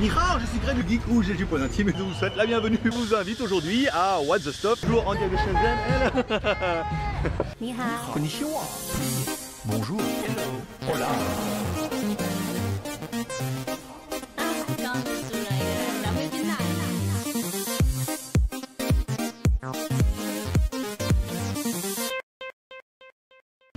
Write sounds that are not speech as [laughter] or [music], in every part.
Nihao, je suis Greg le Geek Rouge et du Point Intime et je vous souhaite la bienvenue. Je vous invite aujourd'hui à What the Stop, toujours en direct de Shenzhen. Bonjour. Hola.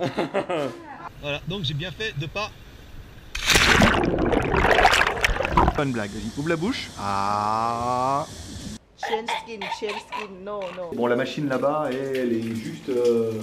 [laughs] voilà, donc j'ai bien fait de pas. Pas une blague, vas-y, ouvre la bouche. Ah. Chain skin, chain skin, no, no. Bon la machine là-bas elle est juste... euh,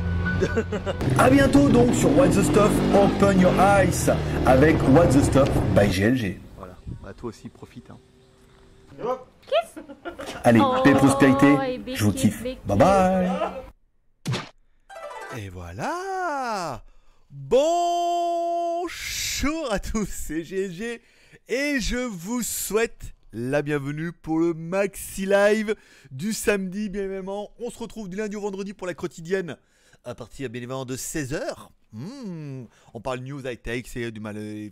A bientôt donc sur What the Stuff Open Your Eyes avec What the Stuff by GLG. Voilà, bah toi aussi profite. Hein. Allez, Oh, paix et prospérité, je vous kiffe. Bye bye Et voilà Bonjour à tous, c'est GLG et je vous souhaite la bienvenue pour le Maxi Live du samedi, bien évidemment. On se retrouve du lundi au vendredi pour la quotidienne à partir bien de 16h. on parle news high-tech, c'est du mal, les,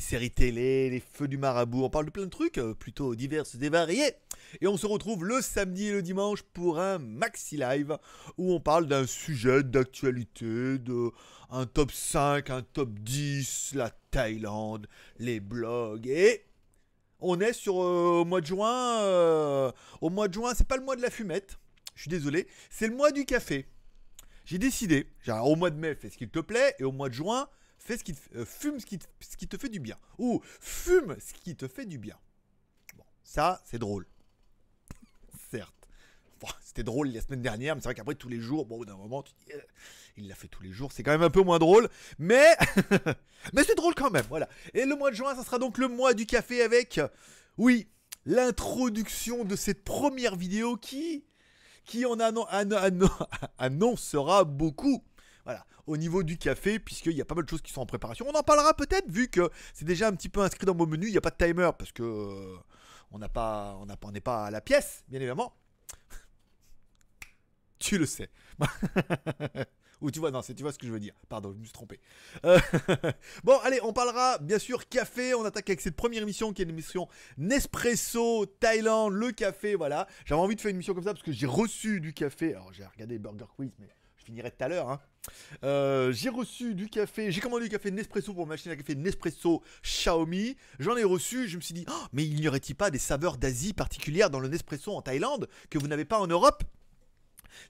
séries télé, les feux du marabout, on parle de plein de trucs euh, plutôt divers et variés. Et on se retrouve le samedi et le dimanche pour un maxi live où on parle d'un sujet d'actualité, de un top 5, un top 10, la Thaïlande, les blogs et on est sur euh, au mois de juin. euh, au mois de juin, c'est pas le mois de la fumette. Je suis désolé, c'est le mois du café. J'ai décidé, genre, au mois de mai, fais ce qu'il te plaît, et au mois de juin, fais ce qui te, euh, fume ce qui, te, fait du bien. Ou fume ce qui te fait du bien. Bon, ça, c'est drôle. [laughs] Certes. C'était drôle la semaine dernière, mais c'est vrai qu'après tous les jours, bon, d'un moment, tu dis, euh, il l'a fait tous les jours, c'est quand même un peu moins drôle, mais, [laughs] mais c'est drôle quand même, voilà. Et le mois de juin, ça sera donc le mois du café avec, oui, l'introduction de cette première vidéo qui, qui en annon- annon- annon- [laughs] annoncera beaucoup. Voilà, au niveau du café, puisqu'il y a pas mal de choses qui sont en préparation. On en parlera peut-être, vu que c'est déjà un petit peu inscrit dans mon menu. Il n'y a pas de timer, parce que euh, on n'a pas, n'est pas à la pièce, bien évidemment. [laughs] tu le sais. [laughs] Ou tu vois, non, tu vois ce que je veux dire. Pardon, je me suis trompé. Euh, [laughs] bon, allez, on parlera bien sûr café. On attaque avec cette première émission qui est une émission Nespresso, Thaïlande, le café, voilà. J'avais envie de faire une émission comme ça parce que j'ai reçu du café. Alors, j'ai regardé Burger Quiz, mais je finirai tout à l'heure. hein. Euh, j'ai reçu du café, j'ai commandé du café Nespresso pour ma machine à café Nespresso Xiaomi. J'en ai reçu, je me suis dit, Oh, mais il n'y aurait-il pas des saveurs d'Asie particulières dans le Nespresso en Thaïlande que vous n'avez pas en Europe?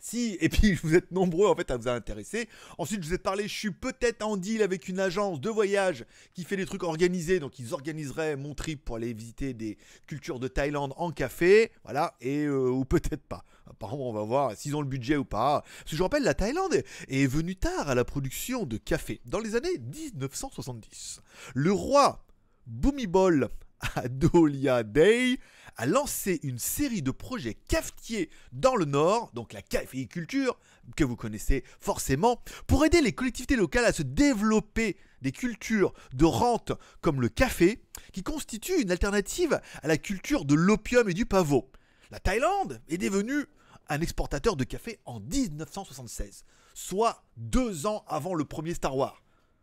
Si, [laughs] et puis vous êtes nombreux en fait à vous intéresser. Ensuite, je vous ai parlé, je suis peut-être en deal avec une agence de voyage qui fait des trucs organisés, donc ils organiseraient mon trip pour aller visiter des cultures de Thaïlande en café, voilà, et euh, ou peut-être pas. Apparemment, on va voir s'ils ont le budget ou pas. Parce que je rappelle, la Thaïlande est venue tard à la production de café, dans les années 1970. Le roi Bhumibol Adolia Day a lancé une série de projets cafetiers dans le Nord, donc la caféiculture, que vous connaissez forcément, pour aider les collectivités locales à se développer des cultures de rente comme le café, qui constituent une alternative à la culture de l'opium et du pavot. La Thaïlande est devenue un exportateur de café en 1976, soit deux ans avant le premier Star Wars.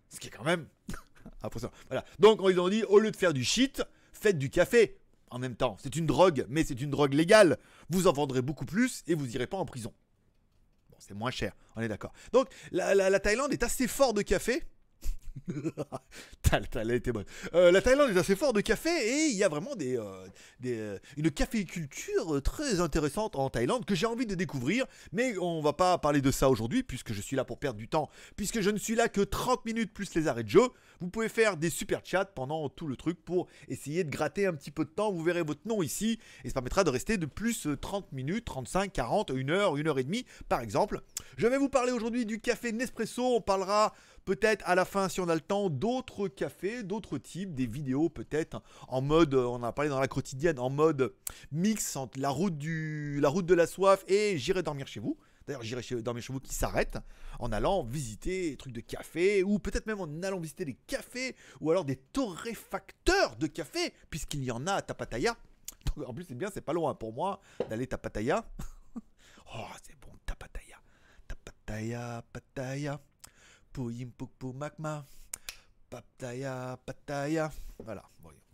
Ce qui est quand même [laughs] impressionnant. Voilà. Donc ils ont dit, au lieu de faire du shit, faites du café en même temps. C'est une drogue, mais c'est une drogue légale. Vous en vendrez beaucoup plus et vous irez pas en prison. Bon, c'est moins cher, on est d'accord. Donc la, la- la Thaïlande est assez fort de café. [laughs] Euh, la Thaïlande est assez fort de café et il y a vraiment des, euh, des, euh, une caféiculture très intéressante en Thaïlande que j'ai envie de découvrir. Mais on va pas parler de ça aujourd'hui puisque je suis là pour perdre du temps. Puisque je ne suis là que 30 minutes plus les arrêts de jeu. Vous pouvez faire des super chats pendant tout le truc pour essayer de gratter un petit peu de temps. Vous verrez votre nom ici et ça permettra de rester de plus euh, 30 minutes, 35, 40, 1 heure, 1 heure et demie par exemple. Je vais vous parler aujourd'hui du café Nespresso. On parlera peut-être à la fin, si on a le temps, d'autres cafés, d'autres types, des vidéos peut-être en mode, euh, on en a parlé dans la quotidienne, en mode mix entre la route, la route de la soif et j'irai dormir chez vous. D'ailleurs, j'irai dormir chez vous qui s'arrête en allant visiter des trucs de café ou peut-être même en allant visiter des cafés ou alors des torréfacteurs de café puisqu'il y en a à Tapataya. [laughs] Donc, en plus, c'est bien, c'est pas loin pour moi d'aller Tapataya. [laughs] oh, c'est bon, Tapataya. Tapataya, Pataya. Pukpu Makma. Pataya, Pataya. Voilà. Voilà.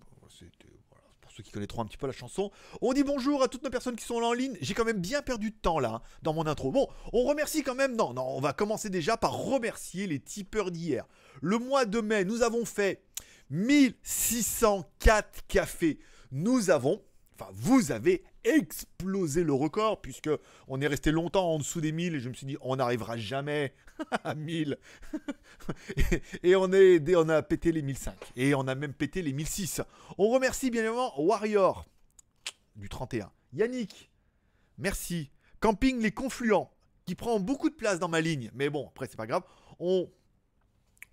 Ceux qui connaîtront un petit peu la chanson. On dit bonjour à toutes nos personnes qui sont là en ligne. J'ai quand même bien perdu de temps là hein, dans mon intro. Bon, on remercie quand même. Non, non, on va commencer déjà par remercier les tipeurs d'hier. Le mois de mai, nous avons fait 1604 cafés. Nous avons, enfin vous avez explosé le record puisque on est resté longtemps en dessous des 1000 et je me suis dit on n'arrivera jamais [laughs] à 1000 [laughs] et, on, est, on a pété les 1005 et on a même pété les 1006 on remercie bien évidemment Warrior du 31 Yannick merci. Camping les Confluents qui prend beaucoup de place dans ma ligne. Mais bon après c'est pas grave. On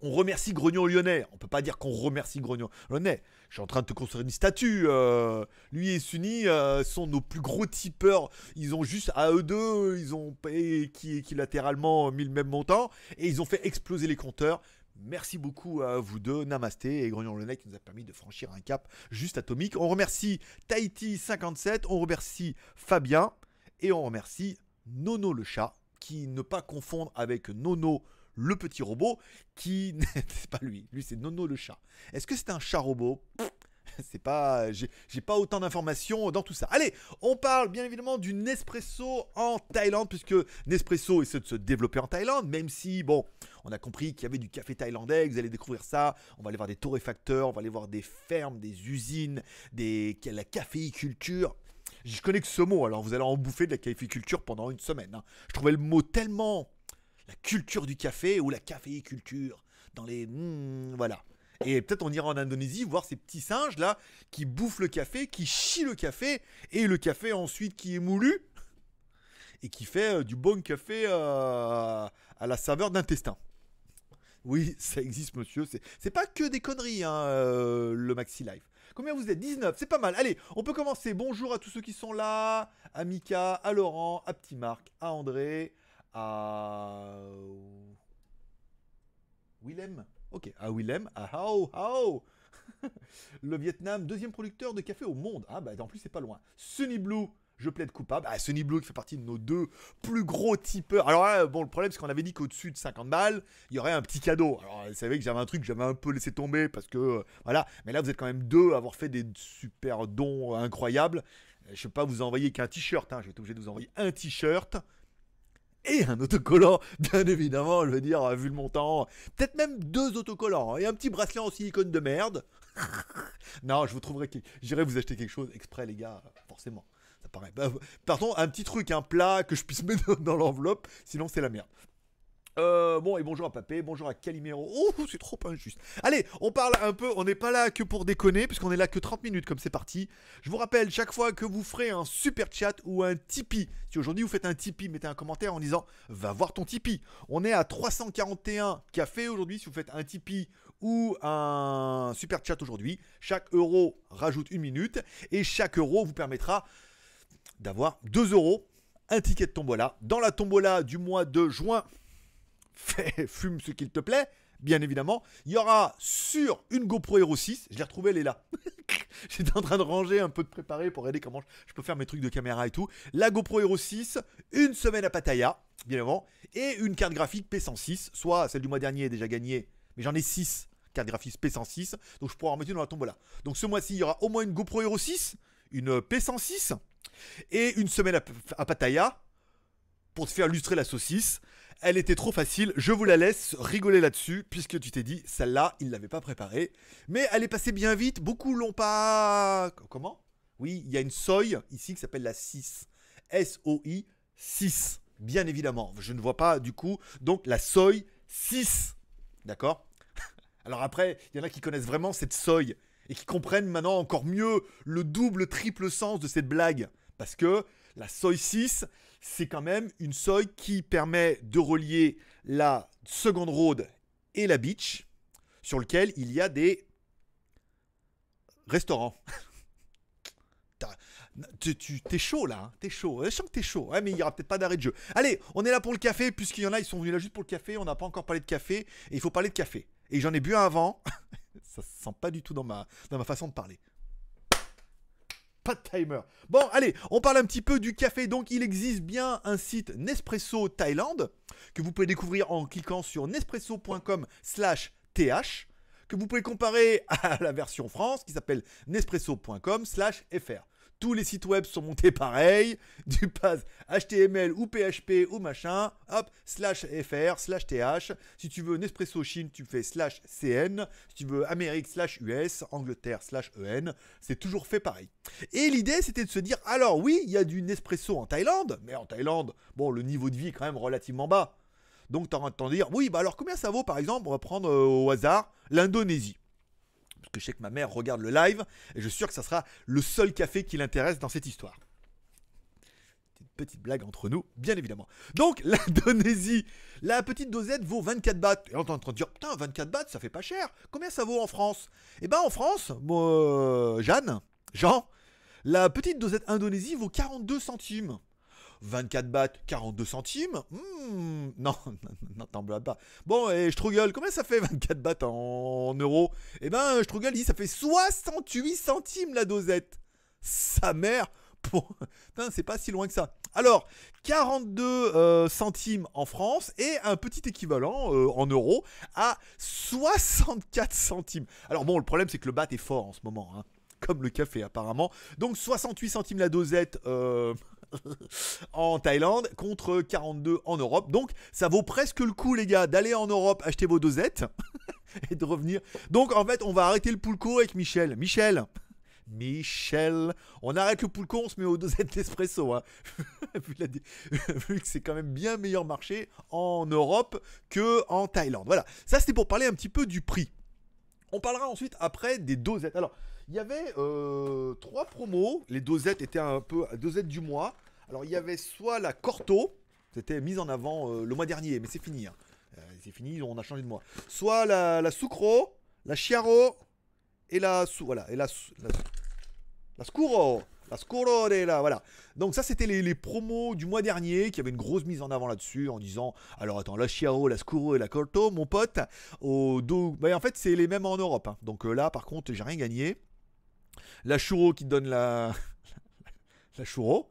on remercie Grognon Lyonnais. On peut pas dire qu'on remercie Grognon Lyonnais. Je suis en train de te construire une statue. euh, lui et Sunny euh, sont nos plus gros tipeurs. Ils ont juste à eux deux, ils ont payé qui équilatéralement mis le même montant et ils ont fait exploser les compteurs. Merci beaucoup à vous deux, Namasté et Grognon Lyonnais qui nous a permis de franchir un cap juste atomique. On remercie Tahiti57, on remercie Fabien et on remercie Nono le chat qui ne pas confondre avec Nono le petit robot qui [laughs] c'est pas lui, lui c'est Nono le chat. Est-ce que c'est un chat robot? C'est pas, j'ai pas autant d'informations dans tout ça. Allez, on parle bien évidemment du Nespresso en Thaïlande puisque Nespresso essaie de se développer en Thaïlande, même si bon, on a compris qu'il y avait du café thaïlandais, vous allez découvrir ça. On va aller voir des torréfacteurs, on va aller voir des fermes, des usines, des la caféiculture. Je connais que ce mot, alors vous allez en bouffer de la caféiculture pendant une semaine. hein. Je trouvais le mot tellement la culture du café ou la caféiculture dans les hmm, voilà. Et peut-être on ira en Indonésie voir ces petits singes là qui bouffent le café, qui chient le café et le café ensuite qui est moulu et qui fait euh, du bon café euh, à la saveur d'intestin. Oui, ça existe, monsieur. C'est, pas que des conneries, hein, euh, le Maxi Life. Combien vous êtes? 19, c'est pas mal. Allez, on peut commencer. Bonjour à tous ceux qui sont là. À Mika, à Laurent, à Petit Marc, à André, Willem. Ok, à Willem, à Hao Hao. [laughs] le Vietnam, deuxième producteur de café au monde. Ah bah en plus c'est pas loin. Sunny Blue, je plaide coupable. Ah Sunny Blue qui fait partie de nos deux plus gros tipeurs. Alors là, bon le problème c'est qu'on avait dit qu'au-dessus de 50 balles, il y aurait un petit cadeau. Alors vous savez que j'avais un truc que j'avais un peu laissé tomber parce que euh, voilà. Mais là vous êtes quand même deux à avoir fait des super dons incroyables. Je peux pas vous envoyer qu'un t-shirt. Hein. Je vais être obligé de vous envoyer un t-shirt et un autocollant, [laughs] bien évidemment, je veux dire, euh, vu le montant, peut-être même deux autocollants, hein, et un petit bracelet en silicone de merde. [laughs] non, je vous trouverai, j'irai vous acheter quelque chose exprès, les gars, forcément. Ça paraît. Pardon, un petit truc, un plat que je puisse [laughs] mettre dans l'enveloppe, sinon c'est la merde. Euh, bon, et bonjour à Papé, bonjour à Calimero. Oh, c'est trop injuste. Allez, on parle un peu, on n'est pas là que pour déconner, puisqu'on est là que 30 minutes, comme c'est parti. Je vous rappelle, chaque fois que vous ferez un super chat ou un Tipeee, si aujourd'hui vous faites un Tipeee, mettez un commentaire en disant va voir ton Tipeee. On est à 341 cafés aujourd'hui, si vous faites un Tipeee ou un super chat aujourd'hui. Chaque euro rajoute une minute, et chaque euro vous permettra d'avoir 2 euros, un ticket de tombola. Dans la tombola du mois de juin, [laughs] fume ce qu'il te plaît, bien évidemment. Il y aura sur une GoPro Hero 6, je l'ai retrouvée, elle est là. [laughs] J'étais en train de ranger, un peu de préparer pour aider comment je peux faire mes trucs de caméra et tout. La GoPro Hero 6, une semaine à Pattaya, bien évidemment, et une carte graphique P106, soit celle du mois dernier est déjà gagnée, mais j'en ai 6 cartes graphiques P106, donc je pourrai en mettre une dans la tombola. Donc ce mois-ci, il y aura au moins une GoPro Hero 6, une P106, et une semaine à, à Pattaya, pour te faire lustrer la saucisse. Elle était trop facile, je vous la laisse rigoler là-dessus, puisque tu t'es dit, celle-là, il l'avait pas préparée. Mais elle est passée bien vite, beaucoup l'ont pas... Comment? Oui, il y a une soy ici qui s'appelle la 6. S-O-I 6, bien évidemment. Je ne vois pas du coup, donc la soy 6. D'accord? [laughs] Alors après, il y en a qui connaissent vraiment cette soy et qui comprennent maintenant encore mieux le double, triple sens de cette blague. Parce que la soy 6, c'est quand même une soy qui permet de relier la seconde road et la beach, sur lequel il y a des restaurants. [laughs] T'es chaud là, hein, t'es chaud. Je sens que t'es chaud. Ouais, mais il y aura peut-être pas d'arrêt de jeu. Allez, on est là pour le café, puisqu'il y en a, ils sont venus là juste pour le café. On n'a pas encore parlé de café, et il faut parler de café. Et j'en ai bu un avant. [laughs] Ça se sent pas du tout dans ma, dans ma façon de parler. Bon, allez, on parle un petit peu du café. Donc, il existe bien un site Nespresso Thaïlande que vous pouvez découvrir en cliquant sur nespresso.com/th que vous pouvez comparer à la version France qui s'appelle nespresso.com/fr. Tous les sites web sont montés pareil, [laughs] du pass HTML ou PHP ou machin, hop, slash fr, slash th. Si tu veux Nespresso Chine, tu fais slash cn. Si tu veux Amérique, slash US, Angleterre, slash en. C'est toujours fait pareil. Et l'idée, c'était de se dire, alors oui, il y a du Nespresso en Thaïlande, mais en Thaïlande, bon, le niveau de vie est quand même relativement bas. Donc, tu as entendu dire, oui, bah alors combien ça vaut, par exemple, on va prendre euh, au hasard l'Indonésie. Parce que je sais que ma mère regarde le live, et je suis sûr que ça sera le seul café qui l'intéresse dans cette histoire. Petite blague entre nous, bien évidemment. Donc, [laughs] l'Indonésie, la petite dosette vaut 24 bahts. Et on est en train de dire, putain, 24 bahts, ça fait pas cher. Combien ça vaut en France? Eh ben, en France, moi, euh, Jeanne, Jean, la petite dosette Indonésie vaut 42 centimes. 24 bahts, 42 centimes Hmm, [laughs] Non, non, non, t'en pas. Bon, et Struggle, combien ça fait 24 bahts en, en euros? Eh ben, Struggle dit ça fait 68 centimes la dosette. Sa mère [laughs] c'est pas si loin que ça. Alors, 42 euh, centimes en France et un petit équivalent euh, en euros à 64 centimes. Alors bon, le problème c'est que le bat est fort en ce moment, hein, comme le café apparemment. Donc 68 centimes la dosette euh, en Thaïlande contre 42 en Europe. Donc ça vaut presque le coup les gars d'aller en Europe acheter vos dosettes [laughs] et de revenir. Donc en fait on va arrêter le poulco avec Michel. Michel Michel, on arrête le poulco, on se met aux dosettes d'espresso. Hein. [laughs] vu, [laughs] vu que c'est quand même bien meilleur marché en Europe que en Thaïlande. Voilà, ça c'était pour parler un petit peu du prix. On parlera ensuite après des dosettes. Alors, il y avait euh, trois promos. Les dosettes étaient un peu dosettes du mois. Alors, il y avait soit la Corto, c'était mise en avant euh, le mois dernier, mais c'est fini. hein. Euh, c'est fini, on a changé de mois. Soit la, la Sucro, la Chiaro et la voilà et la, la, la Scuro. La Scuro de la voilà. Donc ça c'était les, promos du mois dernier qui avaient une grosse mise en avant là-dessus en disant alors attends la Chiaro, la Scuro et la Corto mon pote au dos bah, en fait c'est les mêmes en Europe hein. donc là par contre j'ai rien gagné. La Churro qui donne la [laughs] la Churro,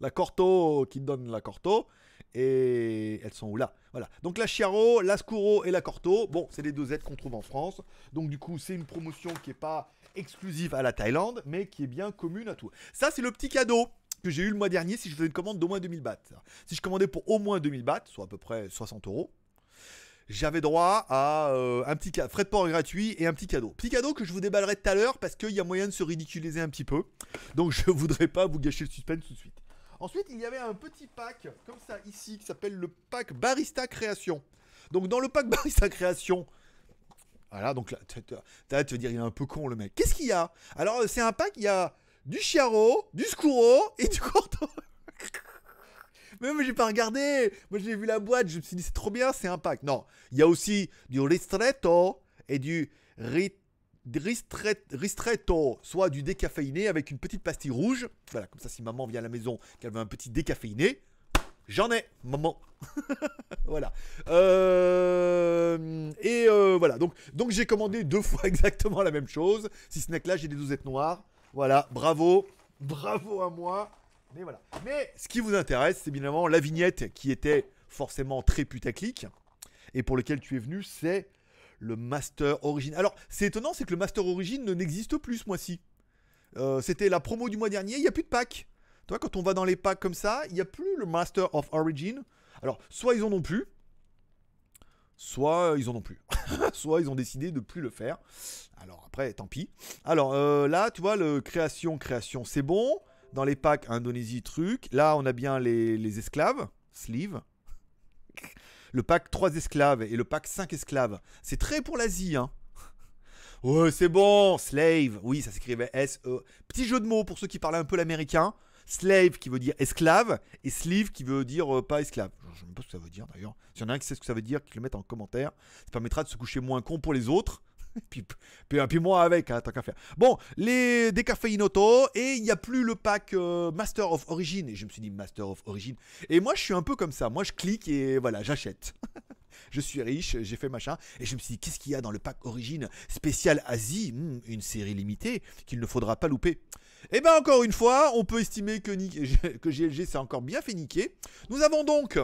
la Corto qui donne la Corto et elles sont où là? Voilà. Donc la Chiaro, la Scuro et la Corto, bon, c'est les dosettes qu'on trouve en France. Donc du coup, c'est une promotion qui est pas exclusive à la Thaïlande, mais qui est bien commune à tout. Ça, c'est le petit cadeau que j'ai eu le mois dernier si je faisais une commande d'au moins 2000 bahts. Si je commandais pour au moins 2000 bahts, soit à peu près 60 euros, j'avais droit à euh, un petit frais de port gratuit et un petit cadeau. Petit cadeau que je vous déballerai tout à l'heure parce qu'il y a moyen de se ridiculiser un petit peu. Donc je voudrais pas vous gâcher le suspense tout de suite. Ensuite, il y avait un petit pack comme ça ici qui s'appelle le pack Barista Création. Donc dans le pack [laughs] Barista Création, voilà, donc là, tu vas dire, il est un peu con le mec. Qu'est-ce qu'il y a? Alors, c'est un pack, il y a du Chiaro, du Scuro et du [laughs] Corto. Mais j'ai pas regardé. Moi, j'ai vu la boîte, je me suis dit, c'est trop bien, c'est un pack. Non, il y a aussi du Ristretto et du Ri- Ristret- Ristretto, soit du décaféiné avec une petite pastille rouge. Voilà, comme ça, si maman vient à la maison, qu'elle veut un petit décaféiné, j'en ai, maman. [laughs] voilà. Euh, et euh, voilà, donc, donc j'ai commandé deux fois [laughs] exactement la même chose. Si ce n'est que là, j'ai des dosettes noires. Voilà, bravo. Bravo à moi. Mais voilà. Mais ce qui vous intéresse, c'est évidemment la vignette qui était forcément très putaclic et pour lequel tu es venu, c'est le Master Origin. Alors, c'est étonnant, c'est que le Master Origin ne n'existe plus ce mois-ci. Euh, C'était la promo du mois dernier, il n'y a plus de pack. Tu vois, quand on va dans les packs comme ça, il n'y a plus le Master of Origin. Alors, soit ils en ont plus, soit ils en ont plus. [laughs] soit ils ont décidé de plus le faire. Alors après, tant pis. Alors euh, là, tu vois, le création, création, c'est bon. Dans les packs Indonésie, truc. Là, on a bien les, les esclaves, sleeve. [laughs] Le pack 3 esclaves et le pack 5 esclaves. C'est très pour l'Asie, hein. [laughs] Ouais, c'est bon, slave. Oui, ça s'écrivait S-E. Petit jeu de mots pour ceux qui parlent un peu l'américain. Slave qui veut dire esclave et sleeve qui veut dire euh, pas esclave. Je ne sais même pas ce que ça veut dire d'ailleurs. S'il y en a un qui sait ce que ça veut dire, qu'il le mette en commentaire. Ça permettra de se coucher moins con pour les autres. [laughs] puis, puis, moi avec, hein, tant qu'à faire. Bon, les décaféinoto et il n'y a plus le pack euh, Master of Origin. Et je me suis dit Master of Origin. Et moi, je suis un peu comme ça. Moi, je clique et voilà, j'achète. [laughs] je suis riche, j'ai fait machin. Et je me suis dit, qu'est-ce qu'il y a dans le pack Origin spécial Asie? Hmm, Une série limitée qu'il ne faudra pas louper. Et bien encore une fois, on peut estimer que, [laughs] que GLG s'est encore bien fait niquer. Nous avons donc,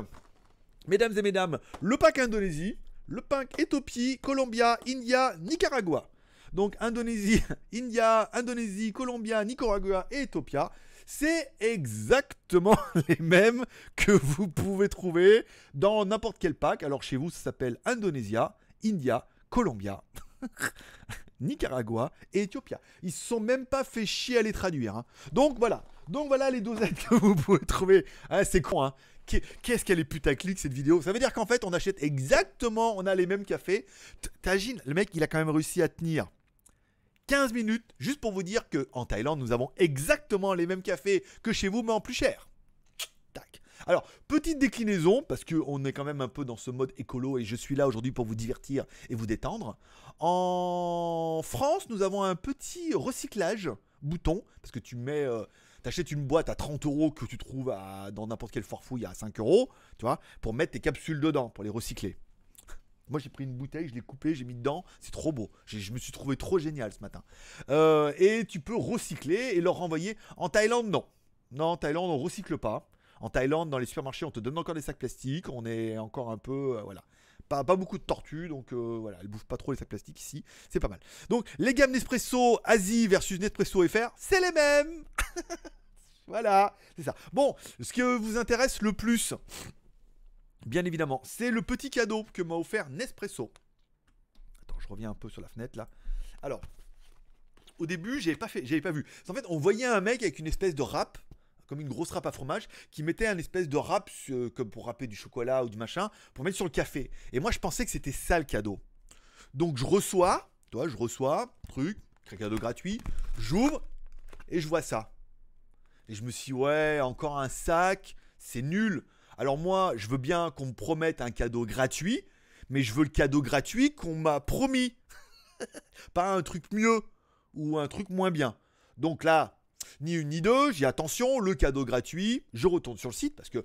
mesdames et mesdames, le pack Indonésie, le pack Éthiopie, Colombia, India, Nicaragua. Donc Indonésie, [laughs] India, Indonésie, Colombia, Nicaragua et Ethiopia, c'est exactement [laughs] les mêmes que vous pouvez trouver dans n'importe quel pack. Alors chez vous, ça s'appelle Indonésia, India, Colombia, [laughs] Nicaragua et Ethiopia. Ils se sont même pas fait chier à les traduire. hein. Donc voilà. Donc voilà les dosettes que vous pouvez trouver. Ah, c'est con, hein. Qu'est- Qu'est-ce qu'elle est putaclic cette vidéo? Ça veut dire qu'en fait on achète exactement, on a les mêmes cafés. T- T'imagines, le mec il a quand même réussi à tenir 15 minutes juste pour vous dire que en Thaïlande nous avons exactement les mêmes cafés que chez vous mais en plus cher. Tac. Alors, petite déclinaison, parce qu'on est quand même un peu dans ce mode écolo et je suis là aujourd'hui pour vous divertir et vous détendre. En France, nous avons un petit recyclage bouton, parce que tu mets, euh, t'achètes une boîte à 30 euros que tu trouves dans n'importe quel forfouille à 5 euros, tu vois, pour mettre tes capsules dedans, pour les recycler. [laughs] Moi, j'ai pris une bouteille, je l'ai coupée, j'ai mis dedans. C'est trop beau. Je me suis trouvé trop génial ce matin. Euh, et tu peux recycler et leur renvoyer. En Thaïlande, non. Non, en Thaïlande, on recycle pas. En Thaïlande, dans les supermarchés, on te donne encore des sacs plastiques. On est encore un peu. euh, voilà. Pas, beaucoup de tortues, donc euh, voilà, elles bouffent pas trop les sacs plastiques ici. C'est pas mal. Donc, les gammes Nespresso Asie versus Nespresso FR, c'est les mêmes. [laughs] voilà, c'est ça. Bon, ce que vous intéresse le plus, bien évidemment, c'est le petit cadeau que m'a offert Nespresso. Attends, je reviens un peu sur la fenêtre là. Alors, au début, j'avais pas fait, j'avais pas vu. En fait, on voyait un mec avec une espèce de râpe, comme une grosse râpe à fromage, qui mettait un espèce de râpe euh, comme pour râper du chocolat ou du machin, pour mettre sur le café. Et moi, je pensais que c'était ça le cadeau. Donc, je reçois, tu vois, je reçois, truc, cadeau gratuit, j'ouvre et je vois ça. Et je me suis dit, ouais, encore un sac, c'est nul. Alors moi, je veux bien qu'on me promette un cadeau gratuit, mais je veux le cadeau gratuit qu'on m'a promis. [laughs] Pas un truc mieux ou un truc moins bien. Donc là, ni une ni deux, j'ai attention, le cadeau gratuit, je retourne sur le site parce que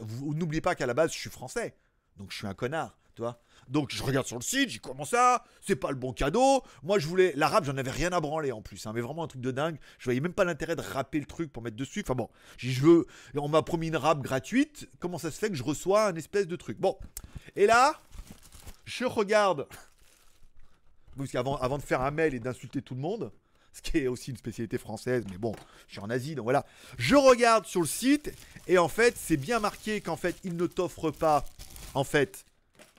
vous n'oubliez pas qu'à la base, je suis français. Donc je suis un connard, tu vois. Donc je regarde sur le site, j'ai comment ça? C'est pas le bon cadeau. Moi je voulais l'arabe, j'en avais rien à branler en plus, hein, mais vraiment un truc de dingue. Je voyais même pas l'intérêt de râper le truc pour mettre dessus. Enfin bon, je veux. On m'a promis une râpe gratuite. Comment ça se fait que je reçois un espèce de truc? Bon, et là, je regarde. Parce qu'avant avant de faire un mail et d'insulter tout le monde, ce qui est aussi une spécialité française, mais bon, je suis en Asie, donc voilà. Je regarde sur le site et en fait, c'est bien marqué qu'en fait, il ne t'offre pas, en fait,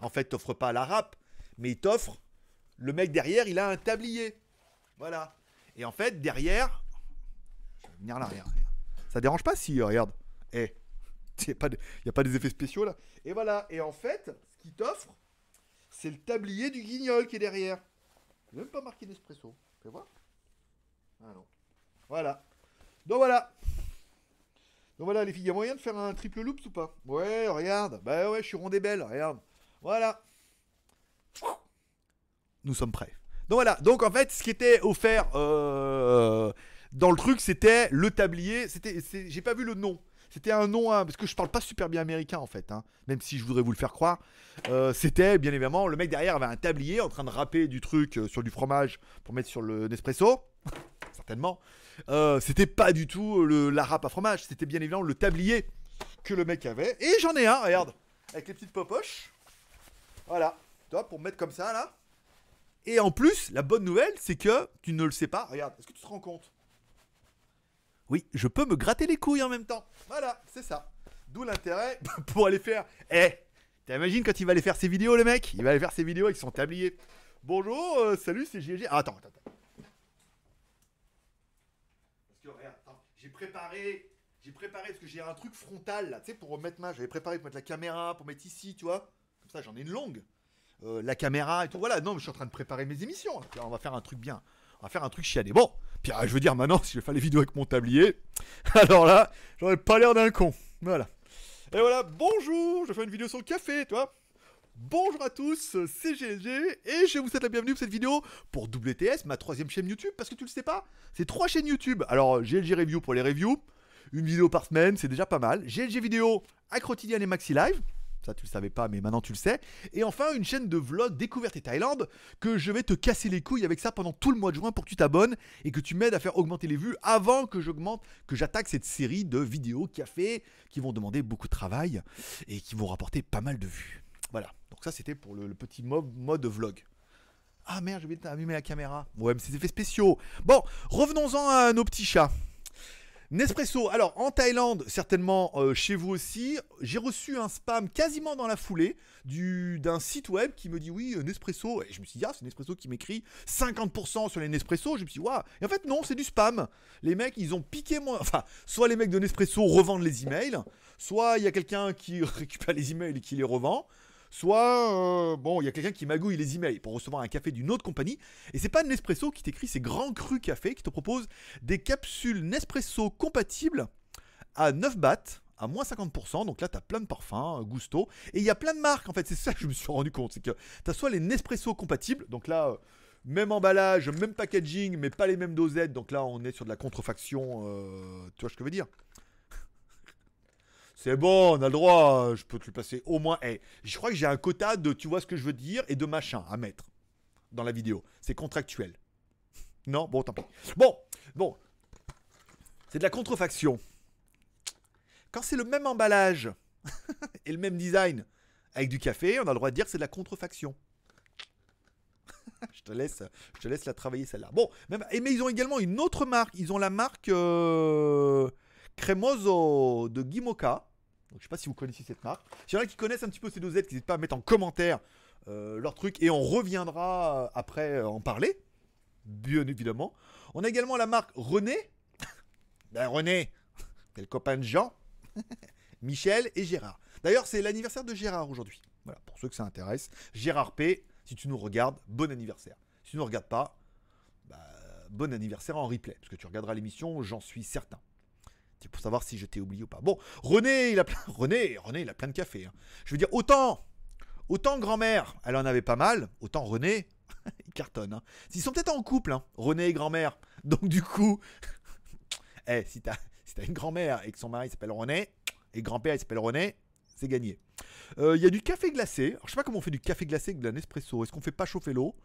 en fait, t'offre pas la râpe, mais il t'offre le mec derrière, il a un tablier, voilà. Et en fait, derrière, je vais venir regarde, regarde. Ça dérange pas si, euh, regarde, eh, [laughs] il n'y a, pas des effets spéciaux là. Et voilà. Et en fait, ce qu'il t'offre, c'est le tablier du guignol qui est derrière. Même pas marqué Nespresso. Fais voir. Ah non. Voilà. Donc voilà. Donc voilà les filles, il y a moyen de faire un triple loops ou pas? Ouais, regarde. Bah ouais, je suis rond et belle, regarde. Voilà. Nous sommes prêts. Donc voilà. Donc en fait, ce qui était offert euh, dans le truc, c'était le tablier. C'était, j'ai pas vu le nom. C'était un nom, hein, parce que je parle pas super bien américain en fait, hein, même si je voudrais vous le faire croire. Euh, c'était bien évidemment, le mec derrière avait un tablier en train de râper du truc euh, sur du fromage pour mettre sur le Nespresso, certainement. Euh, c'était pas du tout la râpe à fromage, c'était bien évidemment le tablier que le mec avait. Et j'en ai un, regarde, avec les petites popoches. Voilà, tu vois, pour mettre comme ça là. Et en plus, la bonne nouvelle, c'est que tu ne le sais pas. Regarde, est-ce que tu te rends compte? Oui, je peux me gratter les couilles en même temps. Voilà, c'est ça. D'où l'intérêt [laughs] pour aller faire. Eh, t'imagines quand il va aller faire ses vidéos, le mec? Il va aller faire ses vidéos avec son tablier. Bonjour, euh, salut, c'est GG. Ah, attends, attends, attends. Parce que regarde, attends, j'ai préparé. J'ai préparé parce que j'ai un truc frontal là, tu sais, pour mettre ma. J'avais préparé pour mettre la caméra, pour mettre ici, tu vois. Comme ça, j'en ai une longue. Euh, la caméra et tout. Voilà, non, mais je suis en train de préparer mes émissions. on va faire un truc bien. On va faire un truc chiadé. Bon, puis je veux dire maintenant, si je fais les vidéos avec mon tablier, [laughs] alors là, j'aurais pas l'air d'un con. Voilà. Et voilà, bonjour, je fais une vidéo sur le café, toi. Bonjour à tous, c'est GLG et je vous souhaite la bienvenue pour cette vidéo pour WTS, ma troisième chaîne YouTube, parce que tu le sais pas, c'est trois chaînes YouTube. Alors GLG Review pour les reviews, une vidéo par semaine, c'est déjà pas mal. GLG Vidéo à quotidien et Maxi Live, ça tu le savais pas mais maintenant tu le sais. Et enfin une chaîne de vlog découverte et Thaïlande que je vais te casser les couilles avec ça pendant tout le mois de juin pour que tu t'abonnes et que tu m'aides à faire augmenter les vues avant que j'augmente, que j'attaque cette série de vidéos café qui vont demander beaucoup de travail et qui vont rapporter pas mal de vues. Voilà, donc ça c'était pour le, petit mode, vlog. Ah merde, j'ai oublié d'allumer la caméra. Ouais, mais c'est des effets spéciaux. Bon, revenons-en à nos petits chats. Nespresso, alors en Thaïlande, certainement euh, chez vous aussi, j'ai reçu un spam quasiment dans la foulée du- d'un site web qui me dit oui, euh, Nespresso. Et je me suis dit, ah, c'est Nespresso qui m'écrit 50% sur les Nespresso. Je me suis dit, waouh. Et en fait, non, c'est du spam. Les mecs, ils ont piqué mon. Enfin, soit les mecs de Nespresso revendent les emails, soit il y a quelqu'un qui [laughs] récupère les emails et qui les revend. Soit, euh, bon, il y a quelqu'un qui magouille les emails pour recevoir un café d'une autre compagnie. Et c'est pas Nespresso qui t'écrit, c'est Grand Cru Café qui te propose des capsules Nespresso compatibles à 9 bahts, à moins 50%. Donc là, tu as plein de parfums, euh, Gusto. Et il y a plein de marques, en fait. C'est ça que je me suis rendu compte. C'est que tu as soit les Nespresso compatibles. Donc là, euh, même emballage, même packaging, mais pas les mêmes dosettes. Donc là, on est sur de la contrefaction. tu vois ce que je veux dire? C'est bon, on a le droit, je peux te le passer au moins. Eh, je crois que j'ai un quota de tu vois ce que je veux dire et de machin à mettre dans la vidéo. C'est contractuel. Non? Bon, tant pis. Bon, bon. C'est de la contrefaction. Quand c'est le même emballage [laughs] et le même design avec du café, on a le droit de dire que c'est de la contrefaction. [laughs] je, te laisse, la travailler celle-là. Bon, même, mais ils ont également une autre marque. Ils ont la marque euh, Cremoso de Gimoka. Donc, je sais pas si vous connaissez cette marque. S'il y en a qui connaissent un petit peu ces dosettes, n'hésitez pas à mettre en commentaire euh, leur truc et on reviendra après euh, en parler. Bien évidemment. On a également la marque René. [laughs] ben René, c'est le copain de Jean, [laughs] Michel et Gérard. D'ailleurs, c'est l'anniversaire de Gérard aujourd'hui. Voilà, pour ceux que ça intéresse. Gérard P, si tu nous regardes, bon anniversaire. Si tu ne nous regardes pas, bah, bon anniversaire en replay. Parce que tu regarderas l'émission, j'en suis certain. Pour savoir si je t'ai oublié ou pas. Bon, René, il a plein, [laughs] René, il a plein de café. hein. Je veux dire, autant, autant grand-mère, elle en avait pas mal, autant René, [laughs] il cartonne. hein. Ils sont peut-être en couple, hein, René et grand-mère. Donc du coup, [laughs] eh, si t'as si t'as une grand-mère et que son mari s'appelle René, et grand-père il s'appelle René, c'est gagné. Euh, Il y a du café glacé. Alors, je sais pas comment on fait du café glacé avec de la Nespresso. Est-ce qu'on fait pas chauffer l'eau?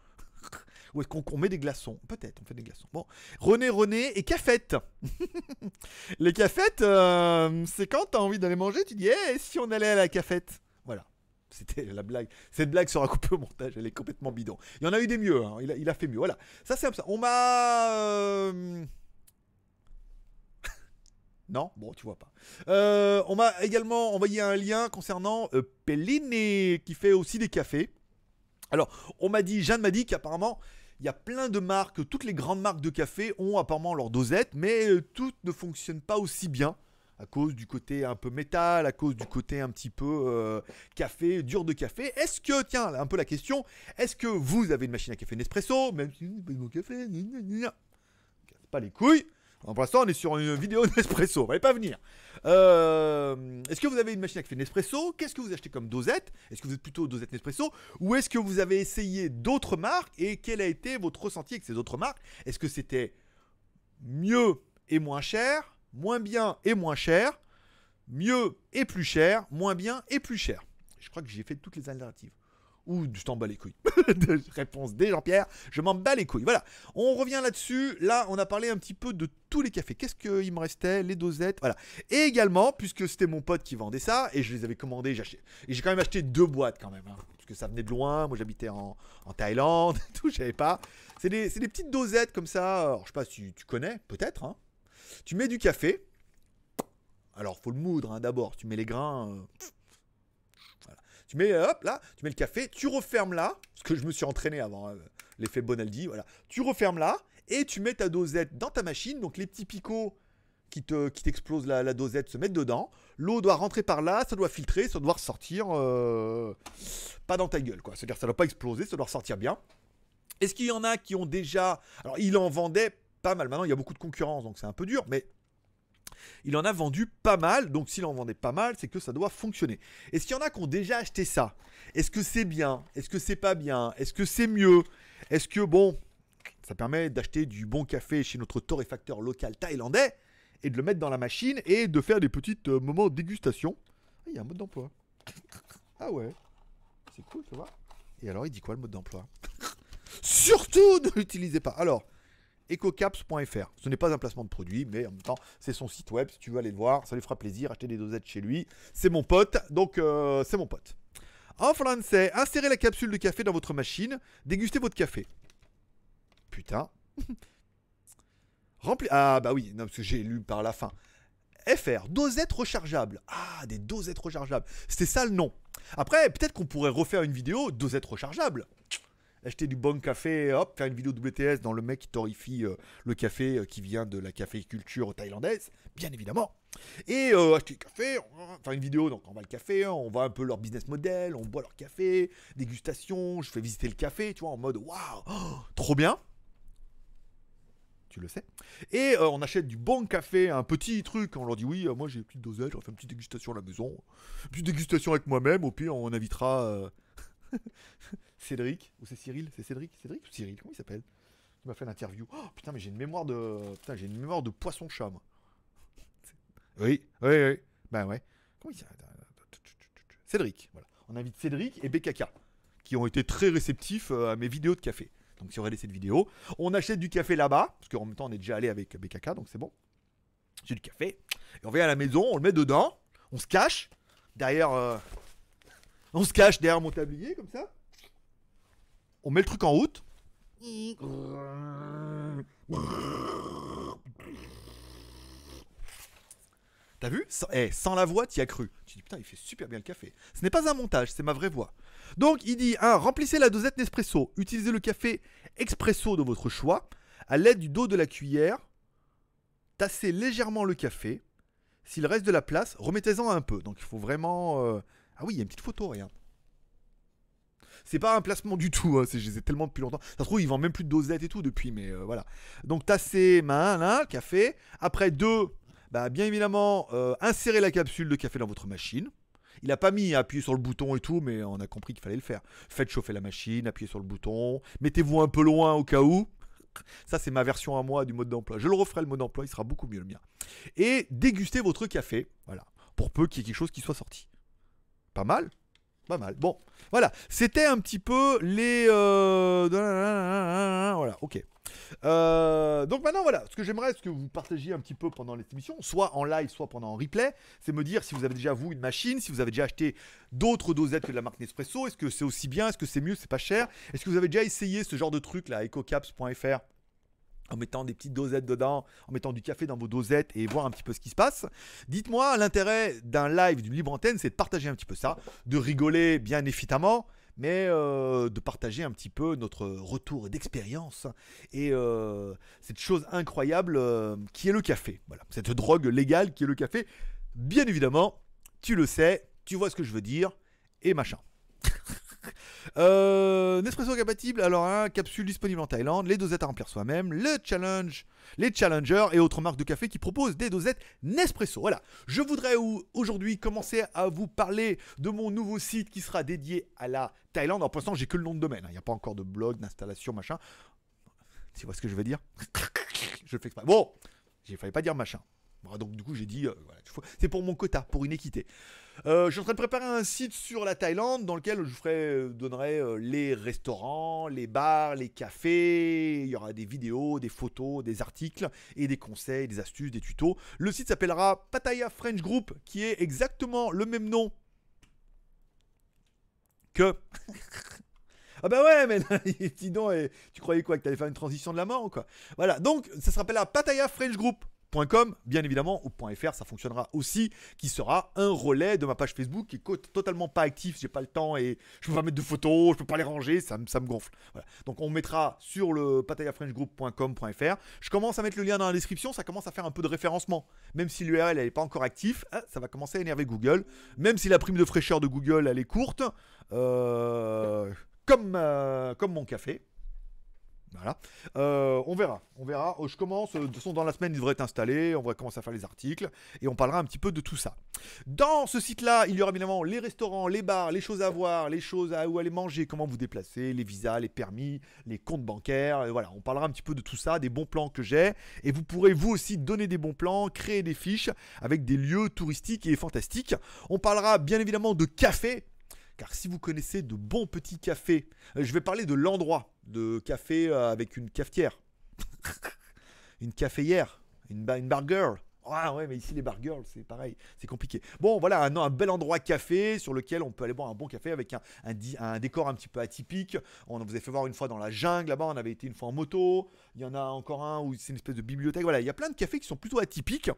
Ou est-ce qu'on met des glaçons? Peut-être, on fait des glaçons. Bon, René, René et cafette. [laughs] Les cafettes, euh, c'est quand t'as envie d'aller manger, tu dis, eh, si on allait à la cafette Voilà. C'était la blague. Cette blague sera coupée au montage, elle est complètement bidon. Il y en a eu des mieux, hein. il, a, fait mieux. Voilà. Ça, c'est comme ça. On m'a. euh, [laughs] Non, bon, tu vois pas. Euh, on m'a également envoyé un lien concernant euh, qui fait aussi des cafés. Alors, on m'a dit, Jeanne m'a dit qu'apparemment, il y a plein de marques, toutes les grandes marques de café ont apparemment leur dosette, mais euh, toutes ne fonctionnent pas aussi bien. À cause du côté un peu métal, à cause du côté un petit peu euh, café, dur de café. Est-ce que, tiens, un peu la question, est-ce que vous avez une machine à café Nespresso Même si c'est pas mon café, pas les couilles. Alors, pour l'instant, on est sur une vidéo [laughs] Nespresso, va pas venir. Euh, est-ce que vous avez une machine à café Nespresso? Qu'est-ce que vous achetez comme dosette? Est-ce que vous êtes plutôt dosette Nespresso? Ou est-ce que vous avez essayé d'autres marques? Et quel a été votre ressenti avec ces autres marques? Est-ce que c'était mieux et moins cher Moins bien et moins cher Mieux et plus cher Moins bien et plus cher? Je crois que j'ai fait toutes les alternatives. Ou je t'en bats les couilles. [laughs] Réponse D, Jean-Pierre. Je m'en bats les couilles. Voilà. On revient là-dessus. Là, on a parlé un petit peu de tous les cafés. Qu'est-ce qu'il me restait? Les dosettes. Voilà. Et également, puisque c'était mon pote qui vendait ça, et je les avais commandés, j'ai quand même acheté deux boîtes quand même. hein, parce que ça venait de loin. Moi, j'habitais en, Thaïlande. [laughs] et Tout, je savais pas. C'est des, petites dosettes comme ça. Alors, je sais pas si tu connais, peut-être. hein. Tu mets du café. Alors, faut le moudre hein, d'abord. Tu mets les grains. euh. Tu mets, euh, hop, là, tu mets le café, tu refermes là, parce que je me suis entraîné avant hein, l'effet Bonaldi, voilà. Tu refermes là, et tu mets ta dosette dans ta machine, donc les petits picots qui te qui la, dosette se mettent dedans. L'eau doit rentrer par là, ça doit filtrer, ça doit ressortir euh, pas dans ta gueule, quoi. C'est-à-dire ça doit pas exploser, ça doit ressortir bien. Est-ce qu'il y en a qui ont déjà... Alors, il en vendait pas mal. Maintenant, il y a beaucoup de concurrence, donc c'est un peu dur, mais il en a vendu pas mal. Donc, s'il en vendait pas mal, c'est que ça doit fonctionner. Est-ce qu'il y en a qui ont déjà acheté ça? Est-ce que c'est bien? Est-ce que c'est pas bien? Est-ce que c'est mieux? Est-ce que, bon, ça permet d'acheter du bon café chez notre torréfacteur local thaïlandais et de le mettre dans la machine et de faire des petites euh, moments de dégustation? Ah, il y a un mode d'emploi. Ah ouais, c'est cool, tu vois. Et alors, il dit quoi le mode d'emploi? Surtout [laughs] ne l'utilisez pas. Alors, ecocaps.fr. Ce n'est pas un placement de produit, mais en même temps, c'est son site web. Si tu veux aller le voir, ça lui fera plaisir. Acheter des dosettes chez lui. C'est mon pote, donc euh, c'est mon pote. En français, insérez la capsule de café dans votre machine. Dégustez votre café. Putain. Rempli. Ah bah oui, parce que j'ai lu par la fin. FR, dosette rechargeable. Ah, des dosettes rechargeables. C'était ça le nom. Après, peut-être qu'on pourrait refaire une vidéo dosette rechargeable. Acheter du bon café, hop, faire une vidéo WTS dans le mec qui torrifie euh, le café euh, qui vient de la caféiculture thaïlandaise, bien évidemment. Et euh, acheter du café, on faire une vidéo, donc on va le café, hein, on voit un peu leur business model, on boit leur café, dégustation, je fais visiter le café, tu vois, en mode waouh, [gasps] trop bien. Tu le sais. Et on achète du bon café, un petit truc. On leur dit oui, moi j'ai une petite dosette, j'aurais fait une petite dégustation à la maison. Une petite dégustation avec moi-même. Au pire, on invitera [laughs] Cédric. Ou c'est Cyril C'est Cédric Cédric ou Cyril Comment il s'appelle? Qui m'a fait l'interview. Oh putain, mais j'ai une mémoire de. Putain, j'ai une mémoire de poisson-chat, [laughs] moi. Oui, oui, oui. Ben ouais. Comment il s'appelle? Cédric. Voilà. On invite Cédric et BKK qui ont été très réceptifs euh, à mes vidéos de café. Donc si on regarde cette vidéo, on achète du café là-bas, parce qu'en même temps on est déjà allé avec BKK, donc c'est bon. J'ai du café, et on vient à la maison, on le met dedans, on se cache, derrière... euh, on se cache derrière mon tablier, comme ça. On met le truc en route. T'as vu? Sans, eh, sans la voix, t'y as cru. Tu dis putain, il fait super bien le café. Ce n'est pas un montage, c'est ma vraie voix. Donc il dit 1. Remplissez la dosette Nespresso. Utilisez le café expresso de votre choix. À l'aide du dos de la cuillère, tassez légèrement le café. S'il reste de la place, remettez-en un peu. Donc il faut vraiment. euh, Ah oui, il y a une petite photo, rien. C'est pas un placement du tout, hein, je les ai tellement depuis longtemps. Ça se trouve, ils vendent même plus de dosettes et tout depuis, mais euh, voilà. Donc tasser, main, là, café. Après, deux, bah, bien évidemment, euh, insérez la capsule de café dans votre machine. Il a pas mis à appuyer sur le bouton et tout, mais on a compris qu'il fallait le faire. Faites chauffer la machine, appuyez sur le bouton, mettez-vous un peu loin au cas où. Ça, c'est ma version à moi du mode d'emploi. Je le referai le mode d'emploi, il sera beaucoup mieux le mien. Et dégustez votre café, voilà, pour peu qu'il y ait quelque chose qui soit sorti. Pas mal. Pas mal. Bon, voilà, c'était un petit peu les... euh, Voilà, ok. Euh, donc maintenant, voilà, ce que j'aimerais, ce que vous partagiez un petit peu pendant les émissions, soit en live, soit pendant en replay, c'est me dire si vous avez déjà, vous, une machine, si vous avez déjà acheté d'autres dosettes que de la marque Nespresso, est-ce que c'est aussi bien, est-ce que c'est mieux, c'est pas cher, est-ce que vous avez déjà essayé ce genre de truc là, ecocaps.fr en mettant des petites dosettes dedans, en mettant du café dans vos dosettes et voir un petit peu ce qui se passe. Dites-moi, l'intérêt d'un live, d'une libre antenne, c'est de partager un petit peu ça, de rigoler bien évidemment, mais euh, de partager un petit peu notre retour d'expérience et euh, cette chose incroyable euh, qui est le café. Voilà, cette drogue légale qui est le café. Bien évidemment, tu le sais, tu vois ce que je veux dire et machin. [laughs] Euh, Nespresso compatible, alors un capsule disponible en Thaïlande, les dosettes à remplir soi-même, le challenge, les challengers et autres marques de café qui proposent des dosettes Nespresso. Voilà, je voudrais ou- aujourd'hui commencer à vous parler de mon nouveau site qui sera dédié à la Thaïlande. En pour l'instant, j'ai que le nom de domaine, hein. il n'y a pas encore de blog, d'installation, machin. Tu vois ce que je veux dire? Je fais exprès. Bon, il fallait pas dire machin. Donc du coup j'ai dit, euh, c'est pour mon quota, pour une équité. Euh, je suis en train de préparer un site sur la Thaïlande dans lequel je ferai, euh, donnerai euh, les restaurants, les bars, les cafés. Il y aura des vidéos, des photos, des articles et des conseils, des astuces, des tutos. Le site s'appellera Pattaya French Group, qui est exactement le même nom que. [laughs] Ah bah ouais, mais [laughs] dis donc, tu croyais quoi Que t'allais faire une transition de la mort ou quoi? Voilà, donc ça s'appellera Pattaya French Group. .com, bien évidemment, ou .fr, ça fonctionnera aussi, qui sera un relais de ma page Facebook qui est totalement pas actif, j'ai pas le temps et je peux pas mettre de photos, je peux pas les ranger, ça, me- gonfle. Donc on mettra sur le patayafrenchgroup.com.fr. Je commence à mettre le lien dans la description, ça commence à faire un peu de référencement. Même si l'URL elle est pas encore actif, ah, ça va commencer à énerver Google. Même si la prime de fraîcheur de Google elle est courte, euh, euh, comme mon café. Voilà. Euh, on verra. On verra. Euh, Je commence. euh, De toute façon, dans la semaine, il devrait être installé. On va commencer à faire les articles. Et on parlera un petit peu de tout ça. Dans ce site-là, il y aura évidemment les restaurants, les bars, les choses à voir, les choses à où aller manger, comment vous déplacer, les visas, les permis, les comptes bancaires. Voilà, on parlera un petit peu de tout ça, des bons plans que j'ai. Et vous pourrez vous aussi donner des bons plans, créer des fiches avec des lieux touristiques et fantastiques. On parlera bien évidemment de café. Car si vous connaissez de bons petits cafés, euh, je vais parler de l'endroit de café euh, avec une cafetière, [laughs] une caféière, une, ba- une bar girl. Ah ouais, mais ici les bar girls, c'est pareil, c'est compliqué. Bon, voilà, un, bel endroit café sur lequel on peut aller boire un bon café avec un décor un petit peu atypique. On vous a fait voir une fois dans la jungle là-bas, on avait été une fois en moto. Il y en a encore un où c'est une espèce de bibliothèque. Voilà, il y a plein de cafés qui sont plutôt atypiques.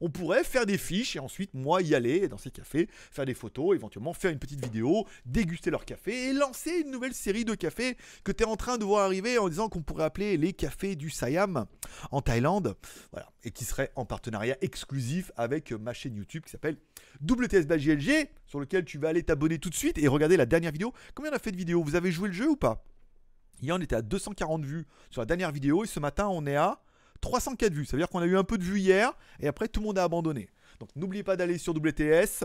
On pourrait faire des fiches et ensuite, moi, y aller dans ces cafés, faire des photos, éventuellement faire une petite vidéo, déguster leur café et lancer une nouvelle série de cafés que tu es en train de voir arriver en disant qu'on pourrait appeler les cafés du Siam en Thaïlande. Voilà, et qui serait en partenariat exclusif avec ma chaîne YouTube qui s'appelle WTSBJLG, sur lequel tu vas aller t'abonner tout de suite et regarder la dernière vidéo. Combien on a fait de vidéos? Vous avez joué le jeu ou pas? Hier, on était à 240 vues sur la dernière vidéo et ce matin, on est à 304 vues. Ça veut dire qu'on a eu un peu de vues hier et après, tout le monde a abandonné. Donc, n'oubliez pas d'aller sur WTS.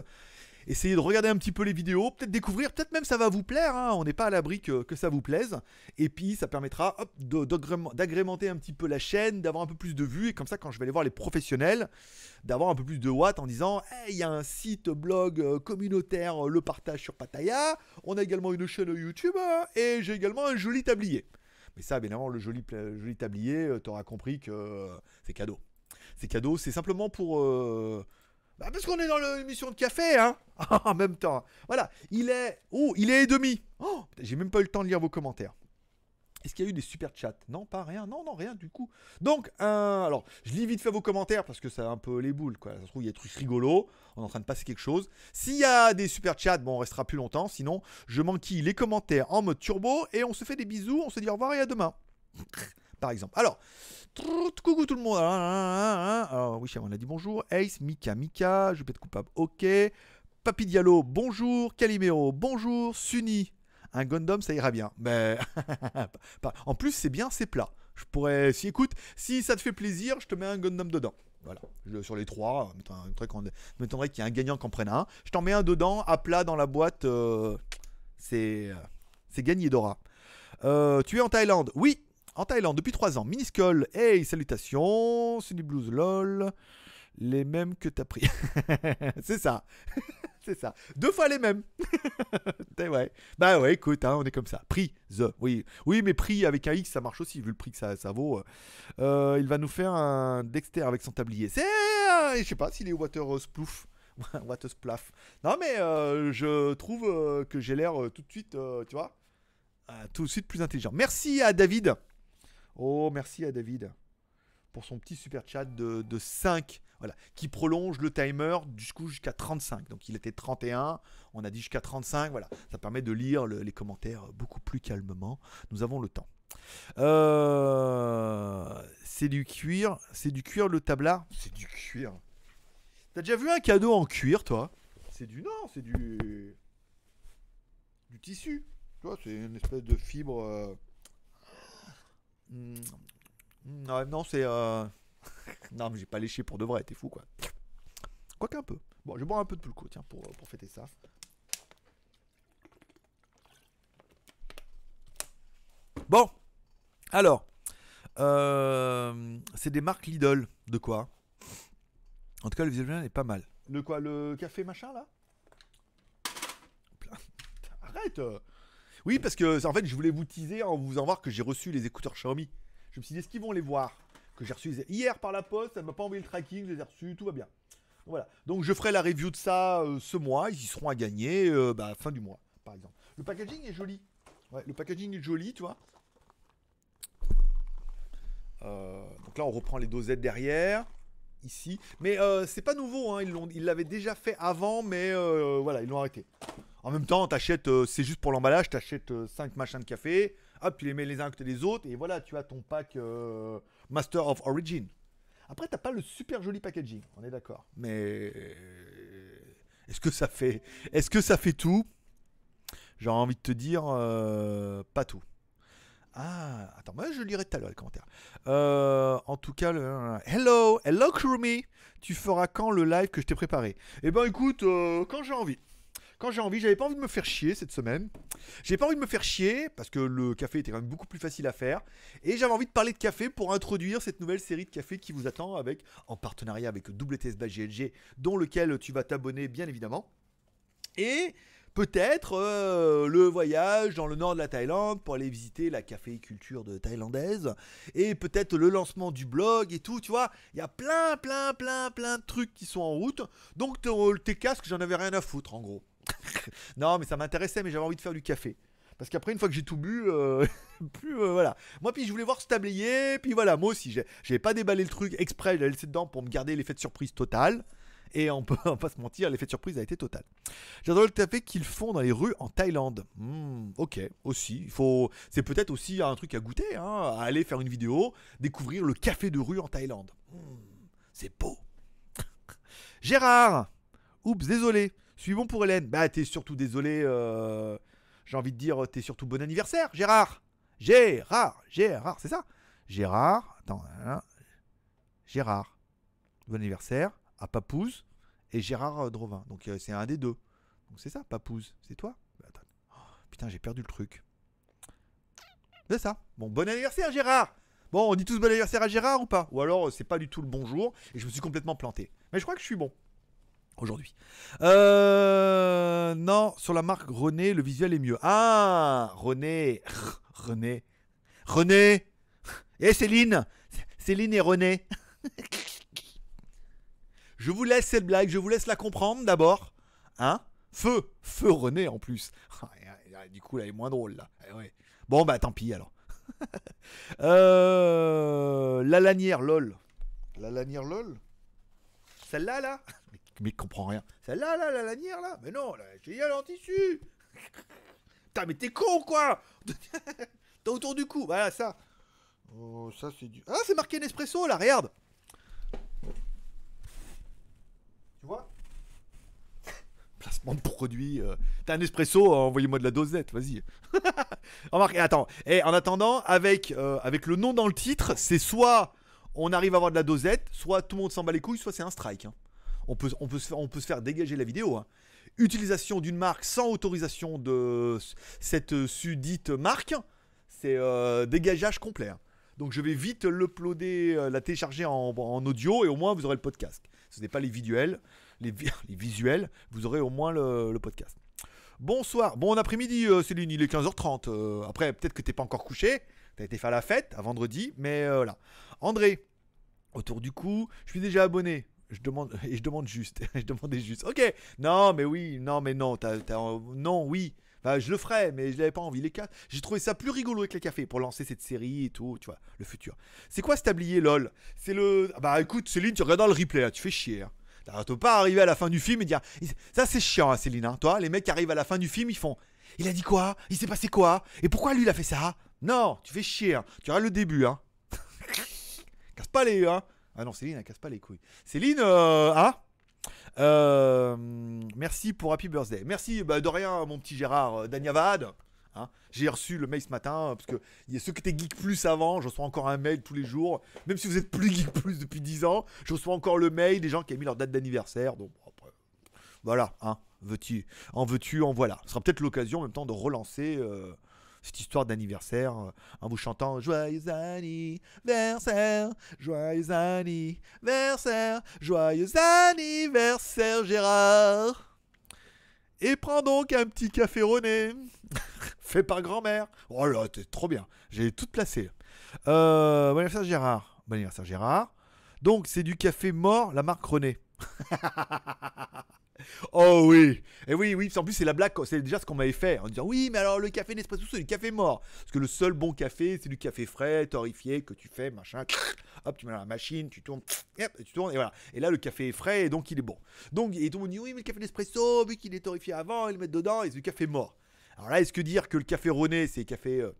Essayez de regarder un petit peu les vidéos, peut-être découvrir, peut-être même ça va vous plaire, hein, on n'est pas à l'abri que, ça vous plaise. Et puis ça permettra d'agrémenter un petit peu la chaîne, d'avoir un peu plus de vues, et comme ça quand je vais aller voir les professionnels, d'avoir un peu plus de watts en disant il y a un site blog euh, communautaire, euh, le partage sur Pataya, on a également une chaîne YouTube, euh, et j'ai également un joli tablier. Mais ça, évidemment, le joli, tablier, tu auras compris que euh, c'est cadeau. C'est cadeau, c'est simplement pour... euh, bah, parce qu'on est dans l'émission de café, hein [laughs] En même temps. Voilà, il est... Oh, il est et demi Oh, J'ai même pas eu le temps de lire vos commentaires. Est-ce qu'il y a eu des super chats? Non, pas rien. Non, non, rien du coup. Donc, alors, je lis vite fait vos commentaires parce que ça a un peu les boules, quoi. Ça se trouve, il y a des trucs rigolos. On est en train de passer quelque chose. S'il y a des super chats, bon, on restera plus longtemps. Sinon, je manquille les commentaires en mode turbo et on se fait des bisous. On se dit au revoir et à demain. Par exemple. Alors, coucou tout le monde. Alors, alors, oui, on a dit bonjour. Ace, Mika, Mika, je peux être coupable. Ok. Papi Diallo, bonjour. Calimero, bonjour. Suni, un Gundam, ça ira bien. Mais [laughs] en plus, c'est bien, c'est plat. Je pourrais, si écoute, si ça te fait plaisir, je te mets un Gundam dedans. Voilà, Je- sur les trois, qu'on- ça m'étonnerait qu'il y ait un gagnant qui en prenne un. Je t'en mets un dedans, à plat dans la boîte. euh, c'est, euh, c'est gagné Dora. Euh, tu es en Thaïlande Oui, en Thaïlande depuis 3 ans. Miniscol, hey, salutations. Sunny Blues, lol. Les mêmes que t'as pris. [laughs] c'est ça. [laughs] c'est ça. Deux fois les mêmes. [laughs] Ouais. Bah ouais, écoute, hein, on est comme ça. Prix, the. Oui, oui, mais prix avec un X, ça marche aussi, vu le prix que ça, ça vaut. Euh, il va nous faire un Dexter avec son tablier. C'est. euh, je sais pas s'il est water splouf. water splaff. Non, mais euh, je trouve euh, que j'ai l'air euh, tout de suite, euh, tu vois, euh, tout de suite plus intelligent. Merci à David. Oh, merci à David pour son petit super chat de, de 5, voilà, qui prolonge le timer jusqu'à 35. Donc il était 31, on a dit jusqu'à 35, voilà. Ça permet de lire le- les commentaires beaucoup plus calmement. Nous avons le temps. Euh, c'est du cuir, c'est du cuir le tablard C'est du cuir. T'as déjà vu un cadeau en cuir, toi? C'est du non, c'est du du tissu. Tu vois, c'est une espèce de fibre. euh, ouais, non, c'est. euh, [laughs] non, mais j'ai pas léché pour de vrai, t'es fou quoi. Quoique un peu. Bon, je boire un peu de pulco, tiens, pour, pour fêter ça. Bon, alors, euh, c'est des marques Lidl. De quoi? En tout cas, le visuel est pas mal. Le quoi? Le café machin là? Arrête euh. Oui, parce que en fait, je voulais vous teaser en vous faisant voir que j'ai reçu les écouteurs Xiaomi. Je me suis dit, est-ce qu'ils vont les voir Que j'ai reçu hier par la poste, elle m'a pas envoyé le tracking, je les ai reçus, tout va bien. Voilà. Donc je ferai la review de ça euh, ce mois. Ils y seront à gagner euh, bah, fin du mois, par exemple. Le packaging est joli. Le packaging est joli, tu vois. Euh, donc là, on reprend les dosettes derrière. ici. Mais c'est pas nouveau, hein, ils l'avaient déjà fait avant, mais voilà, ils l'ont arrêté. En même temps, t'achètes, euh, c'est juste pour l'emballage, t'achètes 5 machins de café, hop, tu les mets les uns à côté des autres, et voilà, tu as ton pack euh, Master of Origin. Après, t'as pas le super joli packaging, on est d'accord. Mais est-ce que ça fait, est-ce que ça fait tout? J'ai envie de te dire, euh, pas tout. Ah, attends, moi je lirai tout à l'heure les commentaires. Euh, en tout cas, hello, hello Kurumi, tu feras quand le live que je t'ai préparé? Eh ben écoute, euh, quand j'ai envie. Quand j'ai envie, j'avais pas envie de me faire chier cette semaine. J'ai pas envie de me faire chier parce que le café était quand même beaucoup plus facile à faire. Et j'avais envie de parler de café pour introduire cette nouvelle série de café qui vous attend avec, en partenariat avec WTS GLG, dont lequel tu vas t'abonner bien évidemment. Et peut-être euh, le voyage dans le nord de la Thaïlande pour aller visiter la caféiculture de thaïlandaise. Et peut-être le lancement du blog et tout, tu vois. Il y a plein, plein, plein, plein de trucs qui sont en route. Donc tes- tes casques, j'en avais rien à foutre en gros. [laughs] non, mais ça m'intéressait, mais j'avais envie de faire du café. Parce qu'après, une fois que j'ai tout bu, euh, [laughs] plus euh, voilà. Moi, puis je voulais voir ce tablier, puis voilà, moi aussi, j'ai- j'avais pas déballé le truc exprès, je l'ai laissé dedans pour me garder l'effet de surprise total. Et on peut [laughs] pas se mentir, l'effet de surprise a été total. J'adore le café qu'ils font dans les rues en Thaïlande. Hmm, ok, aussi. Faut, c'est peut-être aussi un truc à goûter, hein, à aller faire une vidéo, découvrir le café de rue en Thaïlande. Hmm, c'est beau. Gérard, oups, désolé. Suis bon pour Hélène. Bah, t'es surtout désolé. euh, J'ai envie de dire, t'es surtout bon anniversaire, Gérard. Gérard, Gérard, c'est ça? Gérard, attends, hein. Gérard, bon anniversaire à Papouze et Gérard euh, Drovin. Donc euh, c'est un des deux. Donc c'est ça, Papouze, c'est toi? Bah. Oh, Putain, j'ai perdu le truc. C'est ça. Bon, bon anniversaire, Gérard. Bon, on dit tous bon anniversaire à Gérard ou pas? Ou alors euh, c'est pas du tout le bonjour et je me suis complètement planté. Mais je crois que je suis bon aujourd'hui. Euh, non, sur la marque René, le visuel est mieux. Ah, René, [laughs] René, René. Et Céline, Céline et René. [laughs] Je vous laisse cette blague, je vous laisse la comprendre d'abord. Hein Feu, feu René en plus. [laughs] Ah, Du coup, là, elle est moins drôle là. Eh ouais. Bon, bah tant pis alors. euh, la lanière lol. La lanière lol? Celle-là là? Mais, mais comprend rien. Celle-là là, la lanière là Mais non, j'ai y en tissu. [laughs] Putain, mais t'es con quoi [laughs] T'as autour du cou, voilà ça. Oh, ça c'est du. Ah, c'est marqué Nespresso là, regarde. Tu vois? [laughs] Placement de produit. euh. T'as un espresso, euh, envoyez-moi de la dosette, vas-y. Et attends. Et en attendant, avec, euh, avec le nom dans le titre, c'est soit on arrive à avoir de la dosette, soit tout le monde s'en bat les couilles, soit c'est un strike. hein. On, peut, se faire, dégager la vidéo. hein. Utilisation d'une marque sans autorisation de cette sudite marque, c'est euh, dégageage complet. hein. Donc je vais vite l'uploader, euh, la télécharger en, audio et au moins vous aurez le podcast. Ce n'est pas les visuels, les, vi- [laughs] les visuels, vous aurez au moins le, podcast. Bonsoir, bon après-midi euh, Céline, il est 15h30. euh, après peut-être que t'es pas encore couché, t'as été faire la fête à vendredi, mais euh, voilà. André, autour du cou, je suis déjà abonné. Je demande [laughs] je demande juste, [laughs] je demandais juste. Ok, non mais oui, non mais non, t'as, t'as- non oui. Bah, je le ferai, mais je n'avais pas envie. Les ca- J'ai trouvé ça plus rigolo avec les cafés pour lancer cette série et tout, tu vois, le futur. C'est quoi ce tablier, lol? C'est le. Ah Bah écoute, Céline, tu regardes dans le replay, là, tu fais chier. hein. T'arrêtes pas arriver à la fin du film et dire. Ça, c'est chiant, hein, Céline. hein. Toi, les mecs qui arrivent à la fin du film, ils font. Il a dit quoi? Il s'est passé quoi? Et pourquoi lui, il a fait ça? Non, tu fais chier. hein. Tu regardes le début, hein. [laughs] casse pas les. Hein. Ah non, Céline, elle casse pas les couilles. Céline, Euh, merci pour Happy Birthday. Merci bah, de rien, mon petit Gérard euh, Danyavad. Hein. J'ai reçu le mail ce matin parce que y a ceux qui étaient Geek Plus avant, je reçois encore un mail tous les jours. Même si vous êtes plus Geek Plus depuis 10 ans, je reçois encore le mail des gens qui ont mis leur date d'anniversaire. Donc voilà, hein, veux-tu, en veux-tu, en voilà. Ce sera peut-être l'occasion en même temps de relancer cette histoire d'anniversaire euh, en vous chantant Joyeux anniversaire, joyeux anniversaire, joyeux anniversaire Gérard. Et prends donc un petit café René, [laughs] fait par grand-mère. Oh là, t'es trop bien, j'ai tout placé. Euh, bon anniversaire Gérard, bon anniversaire Gérard. Donc c'est du café mort, la marque René. [laughs] Oh oui, et oui, oui, en plus c'est la blague, c'est déjà ce qu'on m'avait fait en disant oui, mais alors le café Nespresso c'est du café mort, parce que le seul bon café c'est du café frais, torréfié que tu fais, machin, [sniffs] hop, tu mets dans la machine, tu tournes, [sniffs] hop, et tu tournes et voilà. Et là le café est frais et donc il est bon. Donc et tout le dit oui, mais le café Nespresso vu qu'il est torréfié avant, ils le mettent dedans et c'est du café mort. Alors là, est-ce que dire que le café René c'est café, euh,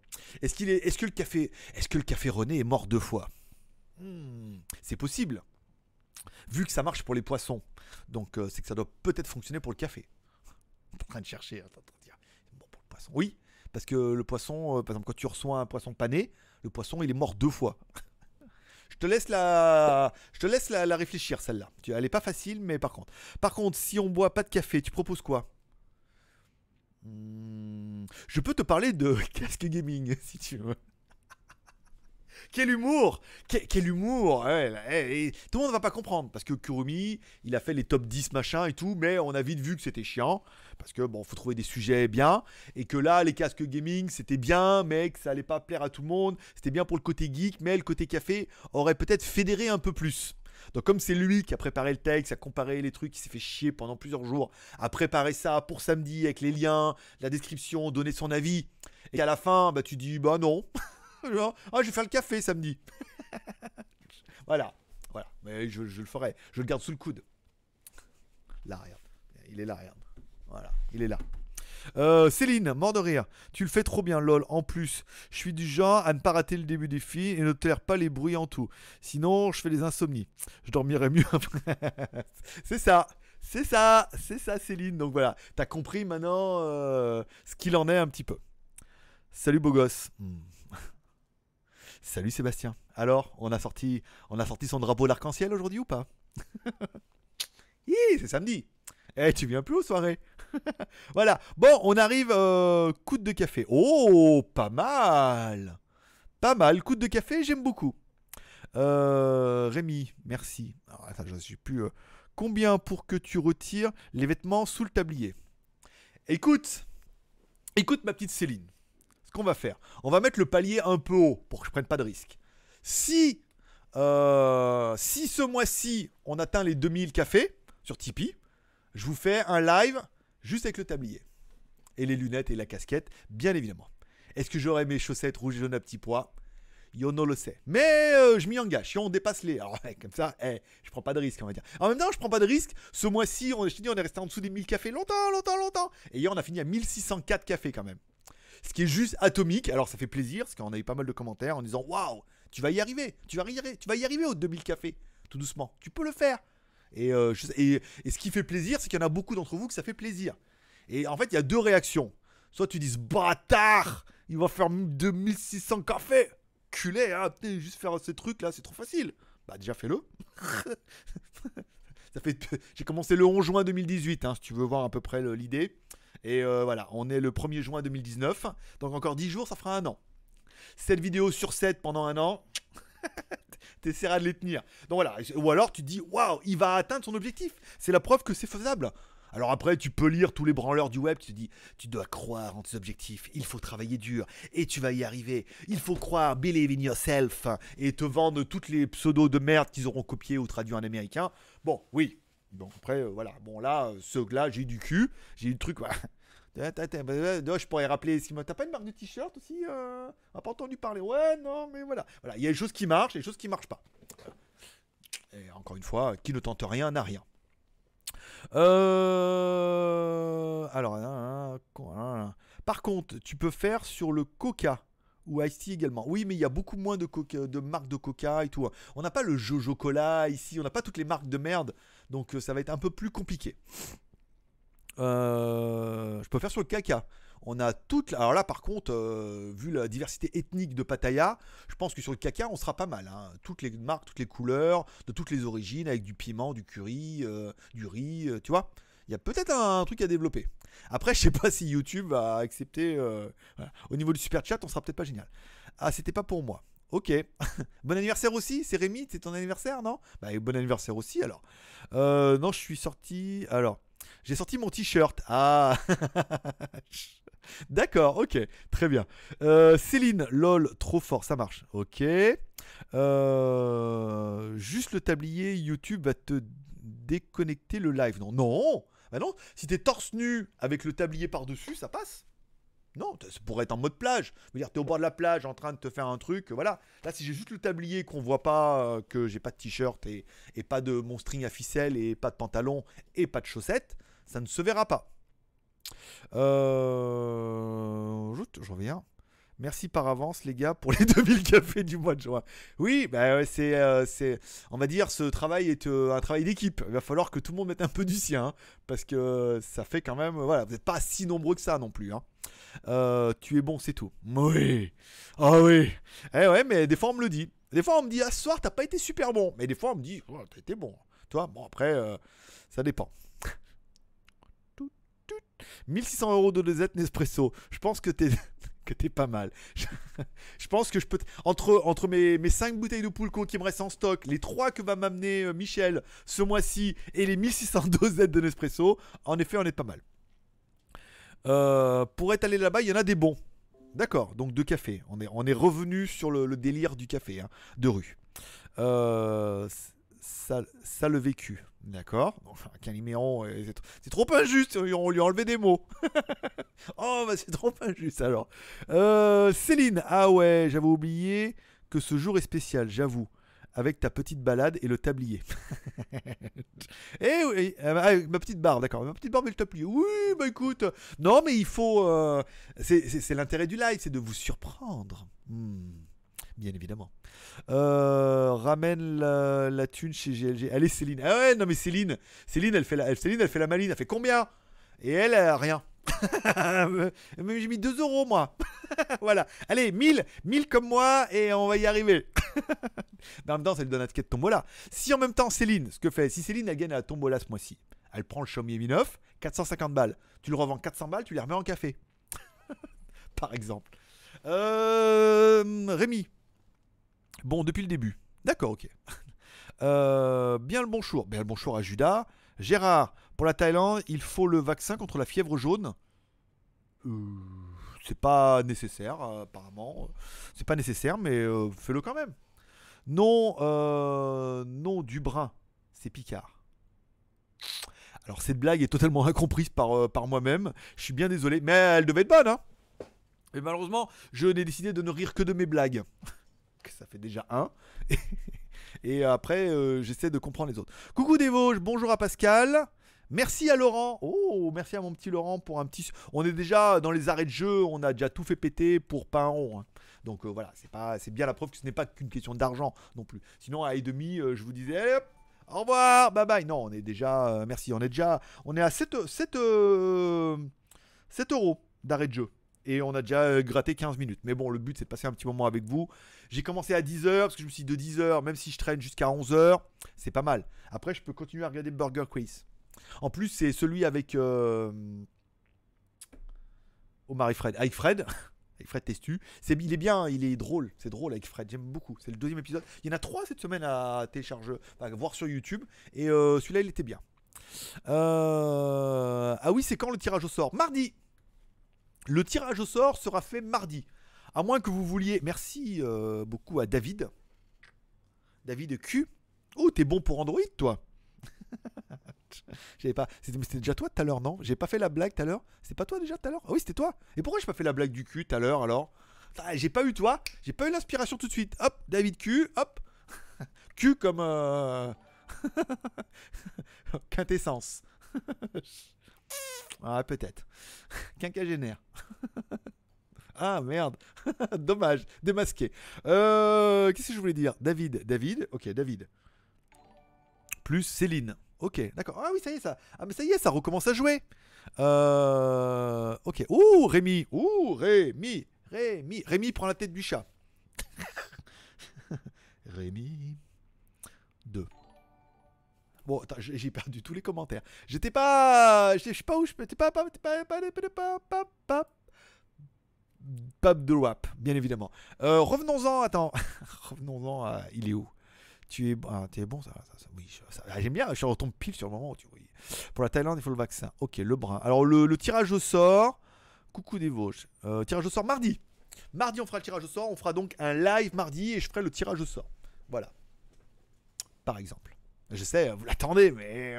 est-ce qu'il est, est-ce que le café, est-ce que le café René est mort deux fois? Hmm, C'est possible vu que ça marche pour les poissons. Donc euh, c'est que ça doit peut-être fonctionner pour le café. [laughs] En train de chercher, bon pour le poisson. Oui, parce que le poisson, euh, par exemple, quand tu reçois un poisson pané, le poisson il est mort deux fois. [laughs] je te laisse la, je te laisse la, réfléchir celle-là. Elle est pas facile, mais par contre, par contre, si on boit pas de café, tu proposes quoi? Hmm, Je peux te parler de [laughs] casque gaming si tu veux. Quel humour quel, humour eh, et Tout le monde va pas comprendre parce que Kurumi, il a fait les top 10 machin et tout, mais on a vite vu que c'était chiant parce que bon, faut trouver des sujets bien et que là, les casques gaming, c'était bien, mais que ça allait pas plaire à tout le monde. C'était bien pour le côté geek, mais le côté café aurait peut-être fédéré un peu plus. Donc comme c'est lui qui a préparé le texte, a comparé les trucs, qui s'est fait chier pendant plusieurs jours, a préparé ça pour samedi avec les liens, la description, donner son avis, et qu'à la fin, bah tu dis bah non, [laughs] Genre, ah je vais faire le café samedi. [laughs] voilà, voilà, mais je, le ferai, je le garde sous le coude. Là il est là regarde, voilà, il est là. Euh, Céline, mort de rire. Tu le fais trop bien, lol. En plus, je suis du genre à ne pas rater le début des filles et ne taire pas les bruits en tout. Sinon, je fais des insomnies. Je dormirai mieux après. [laughs] c'est ça. C'est ça. C'est ça, Céline. Donc voilà. T'as compris maintenant euh, ce qu'il en est un petit peu. Salut, beau gosse. Hmm. Salut, Sébastien. Alors, on a sorti, on a sorti son drapeau d'arc-en-ciel aujourd'hui ou pas [laughs] c'est samedi. Eh, tu viens plus aux soirées [laughs] Voilà. Bon, on arrive. Euh, de café. Oh, pas mal. Pas mal. Coude de café, j'aime beaucoup. Euh, Rémi, merci. Alors, je ne sais plus. euh, combien pour que tu retires les vêtements sous le tablier Écoute, écoute ma petite Céline. Qu'on va faire, on va mettre le palier un peu haut pour que je prenne pas de risque. Si, euh, si ce mois-ci on atteint les 2000 cafés sur Tipeee, je vous fais un live juste avec le tablier. Et les lunettes et la casquette, bien évidemment. Est-ce que j'aurai mes chaussettes rouges et jaunes à petits pois? Yono le sait. Mais euh, je m'y engage. Si on dépasse les. Alors, comme ça, eh, je prends pas de risque, on va dire. En même temps, je prends pas de risque. Ce mois-ci, on, on est resté en dessous des 1000 cafés longtemps, longtemps, longtemps. Et hier, on a fini à 1604 cafés quand même. Ce qui est juste atomique. Alors, ça fait plaisir, parce qu'on a eu pas mal de commentaires en disant Waouh, tu vas y arriver. Tu vas y arriver, tu vas y arriver aux 2000 cafés. Tout doucement. Tu peux le faire. Et, euh, et, ce qui fait plaisir, c'est qu'il y en a beaucoup d'entre vous que ça fait plaisir. Et en fait, il y a deux réactions. Soit tu dis bâtard, il va faire 2600 cafés. Culé, hein, juste faire ces trucs là, c'est trop facile. Bah déjà fais-le. [laughs] ça fait, j'ai commencé le 11 juin 2018, hein, si tu veux voir à peu près l'idée. Et euh, voilà, on est le 1er juin 2019, donc encore 10 jours, ça fera un an. 7 vidéos sur 7 pendant un an. [laughs] T'essaieras de les tenir. Donc voilà, ou alors tu te dis, waouh, il va atteindre son objectif. C'est la preuve que c'est faisable. Alors après, tu peux lire tous les branleurs du web, tu te dis, tu dois croire en tes objectifs, il faut travailler dur, et tu vas y arriver. Il faut croire, believe in yourself, et te vendre toutes les pseudos de merde qu'ils auront copiés ou traduits en américain. Bon, oui. Bon, après, euh, voilà. Bon, là, euh, ceux-là, j'ai eu du cul, j'ai eu le truc, [laughs] bah, Je pourrais rappeler ce. T'as pas une marque de t-shirt aussi. On a pas entendu parler? Ouais, non, mais voilà. Voilà, il y a des choses qui marchent et des choses qui marchent pas. Et encore une fois, qui ne tente rien n'a rien. Euh... Alors, hein, hein, hein. par contre, tu peux faire sur le Coca ou Ice également. Oui, mais il y a beaucoup moins de, de marques de Coca et tout. On n'a pas le Jojo Cola ici, on n'a pas toutes les marques de merde, donc euh, ça va être un peu plus compliqué. Euh, je peux faire sur le caca. On a toute. Alors là, par contre, euh, vu la diversité ethnique de Pattaya, je pense que sur le caca, on sera pas mal. hein. Toutes les marques, toutes les couleurs, de toutes les origines, avec du piment, du curry, du riz, tu vois. Il y a peut-être un, truc à développer. Après, [laughs] je sais pas si YouTube va accepter. Au niveau du super chat, on sera peut-être pas génial. Ah, c'était pas pour moi. Ok. [laughs] bon anniversaire aussi, c'est Rémi, c'est ton anniversaire, non? Bah, bon anniversaire aussi alors. Euh, non, je suis sorti. Alors, j'ai sorti mon t-shirt. Ah [laughs] D'accord, ok, très bien. Euh, Céline, lol, trop fort, ça marche. Ok. Euh, juste le tablier YouTube va te déconnecter le live. Non, non Bah non, si t'es torse nu avec le tablier par-dessus, ça passe. Non, ça pourrait être en mode plage. Je veux dire, t'es au bord de la plage en train de te faire un truc, voilà. Là, si j'ai juste le tablier qu'on voit pas, euh, que j'ai pas de t-shirt et, et pas de mon string à ficelle et pas de pantalon et pas de chaussettes, ça ne se verra pas. Euh... Je, je reviens. Merci par avance, les gars, pour les [laughs] 2000 cafés du mois de juin. Oui, bah euh, c'est, on va dire, ce travail est euh, un travail d'équipe. Il va falloir que tout le monde mette un peu du sien, hein, parce que ça fait quand même, voilà, vous n'êtes pas si nombreux que ça non plus. hein. Euh, tu es bon, c'est tout. Oui. Ah oui. Eh ouais, mais des fois on me le dit. Des fois on me dit, ah ce soir t'as pas été super bon. Mais des fois on me dit, oh, t'as été bon. Toi, bon après, ça dépend. [laughs] Tout, tout. 1600 euros de Nespresso. Je pense que t'es que t'es pas mal. [laughs] Je, pense que je peux entre entre mes mes 5 bouteilles de Poulco qui me restent en stock, les 3 que va m'amener euh, Michel ce mois-ci et les 1600 dosettes de Nespresso, en effet, on est pas mal. Euh, pour être allé là-bas, il y en a des bons. D'accord, donc de café. On est, revenu sur le, le délire du café, hein, de rue. Euh, ça, le vécu. D'accord? Enfin, euh, c'est tr- c'est trop injuste, on lui a enlevé des mots. [laughs] oh, bah c'est trop injuste alors. Euh, Céline, ah ouais, j'avais oublié que ce jour est spécial, j'avoue. Avec ta petite balade et le tablier. [laughs] Eh oui, euh, ma petite barre, d'accord. Ma petite barre et le tablier. Oui, bah écoute. Non, mais il faut. euh, c'est l'intérêt du live, c'est de vous surprendre. Hmm, Bien évidemment. Euh, ramène la, la thune chez GLG. Allez, Céline. Ah ouais, non, mais Céline, Céline, elle fait la, elle- Céline, elle fait la maline. Elle fait combien? Et elle, elle a rien. [laughs] J'ai mis 2 euros, moi. [laughs] voilà. Allez, 1000, 1000 comme moi, et on va y arriver. Mais en même temps, ça lui donne un ticket de tombola. Si en même temps, Céline, ce que fait, si Céline, elle gagne à la tombola ce mois-ci, elle prend le Xiaomi Mi 9, 450 balles. Tu le revends 400 balles, tu les remets en café. [laughs] Par exemple. Euh, Rémi. Bon, depuis le début. D'accord, ok. [laughs] Euh, bien le bonjour. Bien le bonjour à Judas. Gérard, pour la Thaïlande, il faut le vaccin contre la fièvre jaune. Euh, c'est pas nécessaire, apparemment. C'est pas nécessaire, mais euh, fais-le quand même. Non, non, Dubrin, c'est Picard. Alors cette blague est totalement [laughs] incomprise par, par moi-même. Je suis bien désolé, mais elle devait être bonne, hein. Mais malheureusement, je n'ai décidé de ne rire que de mes blagues. [laughs] Ça fait déjà un. [laughs] Et après, euh, j'essaie de comprendre les autres. Coucou des Vosges, bonjour à Pascal. Merci à Laurent. Oh, merci à mon petit Laurent pour un petit. On est déjà dans les arrêts de jeu, on a déjà tout fait péter pour pas un rond. hein. Donc euh, voilà, c'est pas, bien la preuve que ce n'est pas qu'une question d'argent non plus. Sinon à et demi, euh, je vous disais, allez, hop, au revoir, bye bye. Non, on est déjà, merci, on est déjà, on est à 7, 7, euh, 7 euros d'arrêt de jeu. Et on a déjà euh, gratté 15 minutes. Mais bon, le but c'est de passer un petit moment avec vous. J'ai commencé à 10h parce que je me suis dit de 10h, même si je traîne jusqu'à 11h, c'est pas mal. Après, je peux continuer à regarder Burger Quiz. En plus, c'est celui avec euh, Omar et Fred. Avec Fred, [laughs] avec Fred Testu? C'est, il est bien, il est drôle. C'est drôle avec Fred. J'aime beaucoup. C'est le deuxième épisode. Il y en a trois cette semaine à télécharger, à voir sur YouTube. Et euh, celui-là, il était bien. Euh, Ah oui, c'est quand le tirage au sort? Mardi. Le tirage au sort sera fait mardi. À moins que vous vouliez. Merci euh, beaucoup à David. David Q. Oh, t'es bon pour Android, toi. [laughs] J'avais pas. C'était déjà toi tout à l'heure, non? J'ai pas fait la blague tout à l'heure? C'était pas toi déjà tout à l'heure? Ah oui, c'était toi. Et pourquoi j'ai pas fait la blague du cul tout à l'heure alors? Ah, J'ai pas eu toi. J'ai pas eu l'inspiration tout de suite. Hop, David Q. Hop. [laughs] Q comme. Euh... [laughs] Quintessence. Ah, peut-être. [laughs] Quinquagénaire. [laughs] ah, merde. [laughs] Dommage. Démasqué. Euh, Qu'est-ce que je voulais dire? David. David. Ok, David. Plus Céline. Ok, d'accord. Ah oui, ça y est, ça. Ah, mais ça y est, ça recommence à jouer. Euh, ok. Ouh, Rémi. Ouh, Rémi. Rémi. Rémi prend la tête du chat. Rémi. 2. Bon, attends, j'ai perdu tous les commentaires. J'étais pas. Je sais pas où je. J'étais pas. Pas. De WAP, bien évidemment. Euh, Revenons-en. Attends. [laughs] Revenons-en à. Il est où? Tu es, ah, tu es bon, ça, ça, ça oui, ah, j'aime bien, je retombe pile sur le moment où tu oui. Pour la Thaïlande, il faut le vaccin. Ok, le brin. Alors, le, le tirage au sort, coucou des Vosges. Euh, tirage au sort mardi. Mardi, on fera le tirage au sort. On fera donc un live mardi et je ferai le tirage au sort. Voilà. Par exemple. Je sais, vous l'attendez, mais.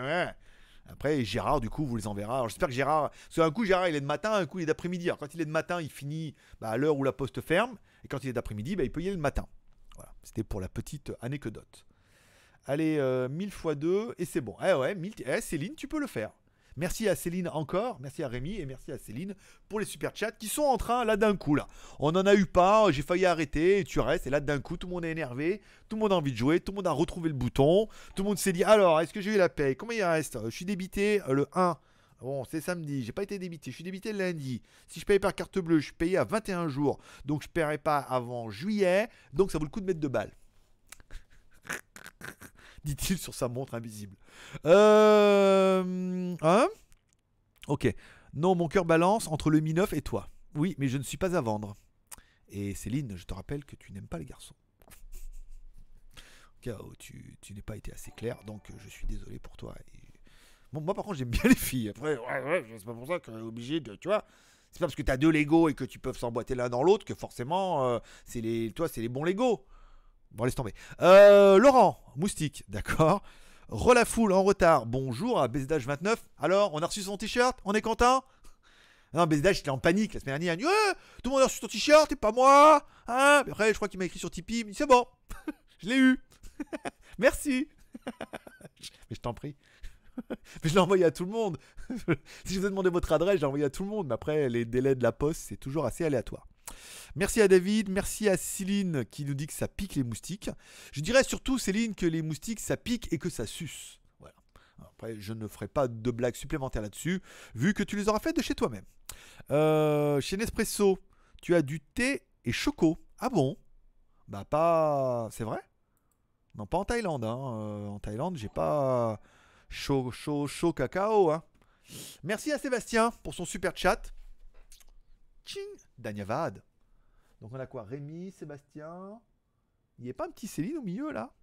Après, Gérard, du coup, vous les enverra. J'espère que Gérard. Parce qu'un coup, Gérard, il est de matin, un coup, il est d'après-midi. Alors, quand il est de matin, il finit bah, à l'heure où la poste ferme. Et quand il est d'après-midi, bah, il peut y aller le matin. Voilà. C'était pour la petite anecdote. Allez, euh, 1000 x 2, et c'est bon. Eh ouais, 1000 eh, Céline, tu peux le faire. Merci à Céline encore, merci à Rémi et merci à Céline pour les super chats qui sont en train là d'un coup là. On en a eu pas, j'ai failli arrêter et tu restes et là d'un coup tout le monde est énervé, tout le monde a envie de jouer, tout le monde a retrouvé le bouton, tout le monde s'est dit alors est-ce que j'ai eu la paye? Combien il reste? Je suis débité euh, le 1. Bon, c'est samedi, j'ai pas été débité, je suis débité lundi. Si je paye par carte bleue, je suis payé à 21 jours, donc je paierai pas avant juillet, donc ça vaut le coup de mettre deux balles. [laughs] Dit-il sur sa montre invisible. Euh. Hein? Ok. Non, mon cœur balance entre le Mi 9 et toi. Oui, mais je ne suis pas à vendre. Et Céline, je te rappelle que tu n'aimes pas les garçons. Cas où tu, tu n'es pas été assez clair, donc je suis désolé pour toi. Bon, moi par contre, j'aime bien les filles. Après, c'est pas pour ça qu'on est obligé de. Tu vois C'est pas parce que tu as deux Lego et que tu peux s'emboîter l'un dans l'autre que forcément, euh, c'est les, toi, c'est les bons Lego. Bon, laisse tomber. Euh, Laurent, moustique, d'accord. Relafoule en retard. Bonjour à BZH29. Alors, on a reçu son t-shirt? On est content? Non, BZH, est en panique la semaine dernière. Il dit Ouais, Tout le monde a reçu ton t-shirt et pas moi hein? Après, je crois qu'il m'a écrit sur Tipeee. Il dit C'est bon, [laughs] je l'ai eu. [laughs] Merci. [laughs] Mais je t'en prie. Mais je l'ai envoyé à tout le monde. si je vous ai demandé votre adresse, je l'ai envoyé à tout le monde. Mais après, les délais de la poste, c'est toujours assez aléatoire. Merci à David, merci à Céline qui nous dit que ça pique les moustiques. Je dirais surtout, Céline, que les moustiques, ça pique et que ça suce. Voilà. Après, je ne ferai pas de blagues supplémentaires là-dessus, vu que tu les auras faites de chez toi-même. Euh, chez Nespresso, tu as du thé et choco. Ah bon? Bah pas... C'est vrai? Non, pas en Thaïlande. hein. Euh, en Thaïlande, j'ai pas chaud, chaud, chaud cacao. hein. Merci à Sébastien pour son super chat. Tching Danyavad. Donc on a quoi? Rémi, Sébastien. Il n'y a pas un petit Céline au milieu là?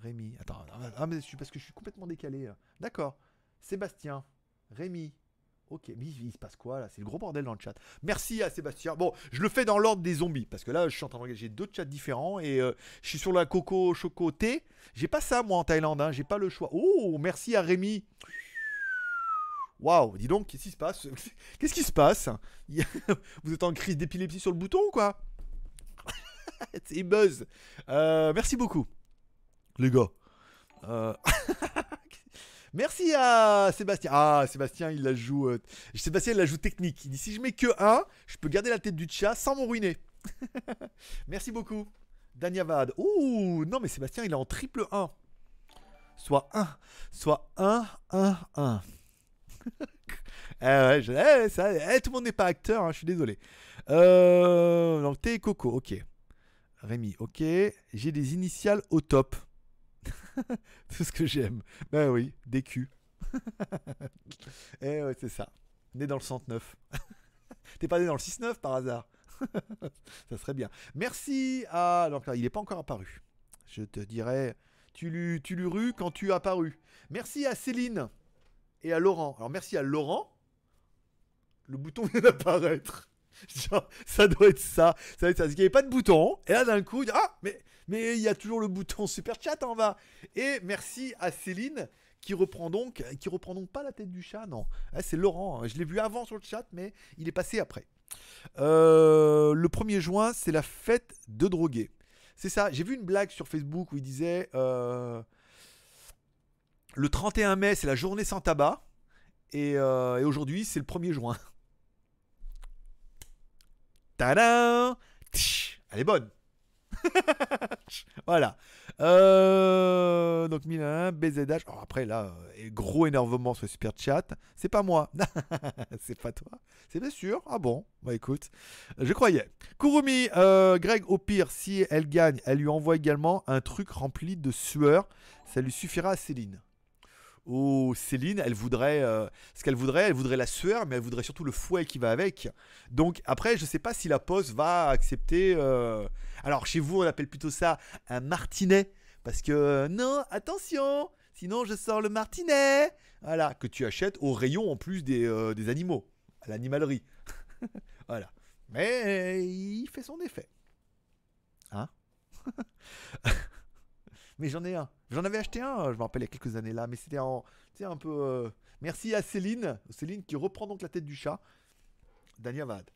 Rémi. Attends, mais je parce que je suis complètement décalé. là. D'accord. Sébastien. Rémi. Ok, mais il se passe quoi là? C'est le gros bordel dans le chat. Merci à Sébastien. Bon, je le fais dans l'ordre des zombies parce que là, je suis en train de regarder. J'ai deux chats différents et euh, je suis sur la coco choco thé. J'ai pas ça moi en Thaïlande. Hein. J'ai pas le choix. Oh, merci à Rémi. Waouh, dis donc, qu'est-ce qui se passe? [laughs] Qu'est-ce qui se passe? [laughs] Vous êtes en crise d'épilepsie sur le bouton ou quoi? [laughs] C'est buzz. Euh, merci beaucoup, les gars. Euh, merci à Sébastien. Ah, Sébastien, il la joue. euh, Sébastien, il la joue technique. Il dit si je mets que un, je peux garder la tête du chat sans me ruiner. merci beaucoup, Danyavad. Ouh, non, mais Sébastien, il est en triple 1. Soit 1, soit 1, 1, 1. Ouais, je- eh, eh, tout le monde n'est pas acteur, hein, je suis désolé. Euh, donc, thé et coco, ok. Rémi, ok. J'ai des initiales au top. [laughs] Tout ce que j'aime. Ben oui, des [laughs] culs. eh ouais, c'est ça. Né dans le 109. [laughs] T'es pas né dans le 6-9 par hasard? Ça serait bien. Merci à. Donc il n'est pas encore apparu. Je te dirais. Tu lui, tu quand tu apparu. Merci à Céline et à Laurent. Alors merci à Laurent. Le bouton [laughs] vient d'apparaître. [laughs] Ça doit être ça. Ça doit être ça. Qu'il n'y avait pas de bouton. Et là, d'un coup, ah, mais mais il y a toujours le bouton super chat en bas. Et merci à Céline qui reprend donc, qui reprend donc pas la tête du chat, non. Ah, c'est Laurent. Je l'ai vu avant sur le chat, mais il est passé après. Euh, le 1er juin, c'est la fête de drogués. C'est ça. J'ai vu une blague sur Facebook où il disait euh, le 31 mai, c'est la journée sans tabac. Et, euh, aujourd'hui, c'est le 1er juin. Tadam Tch, Elle est bonne. [laughs] voilà. Euh, donc 1001, BZH. Alors après, là, euh, gros énervement sur le super chat. C'est pas moi. [laughs] c'est pas toi. C'est bien sûr. Ah bon? Bah écoute, je croyais. Kurumi, euh, Greg, au pire, si elle gagne, elle lui envoie également un truc rempli de sueur. Ça lui suffira à Céline. Oh, Céline, elle voudrait. euh, ce qu'elle voudrait, elle voudrait la sueur, mais elle voudrait surtout le fouet qui va avec. Donc après, je sais pas si la poste va accepter. euh, Alors chez vous, on appelle plutôt ça un martinet. Parce que non, attention, sinon je sors le martinet. Voilà, que tu achètes au rayon en plus des, euh, des animaux, à l'animalerie. [laughs] voilà. Mais il fait son effet. Hein? [laughs] Mais j'en ai un. J'en avais acheté un, je me rappelle, il y a quelques années là. Mais c'était en. Tu un peu. euh, Merci à Céline. Céline qui reprend donc la tête du chat. Dania Vade.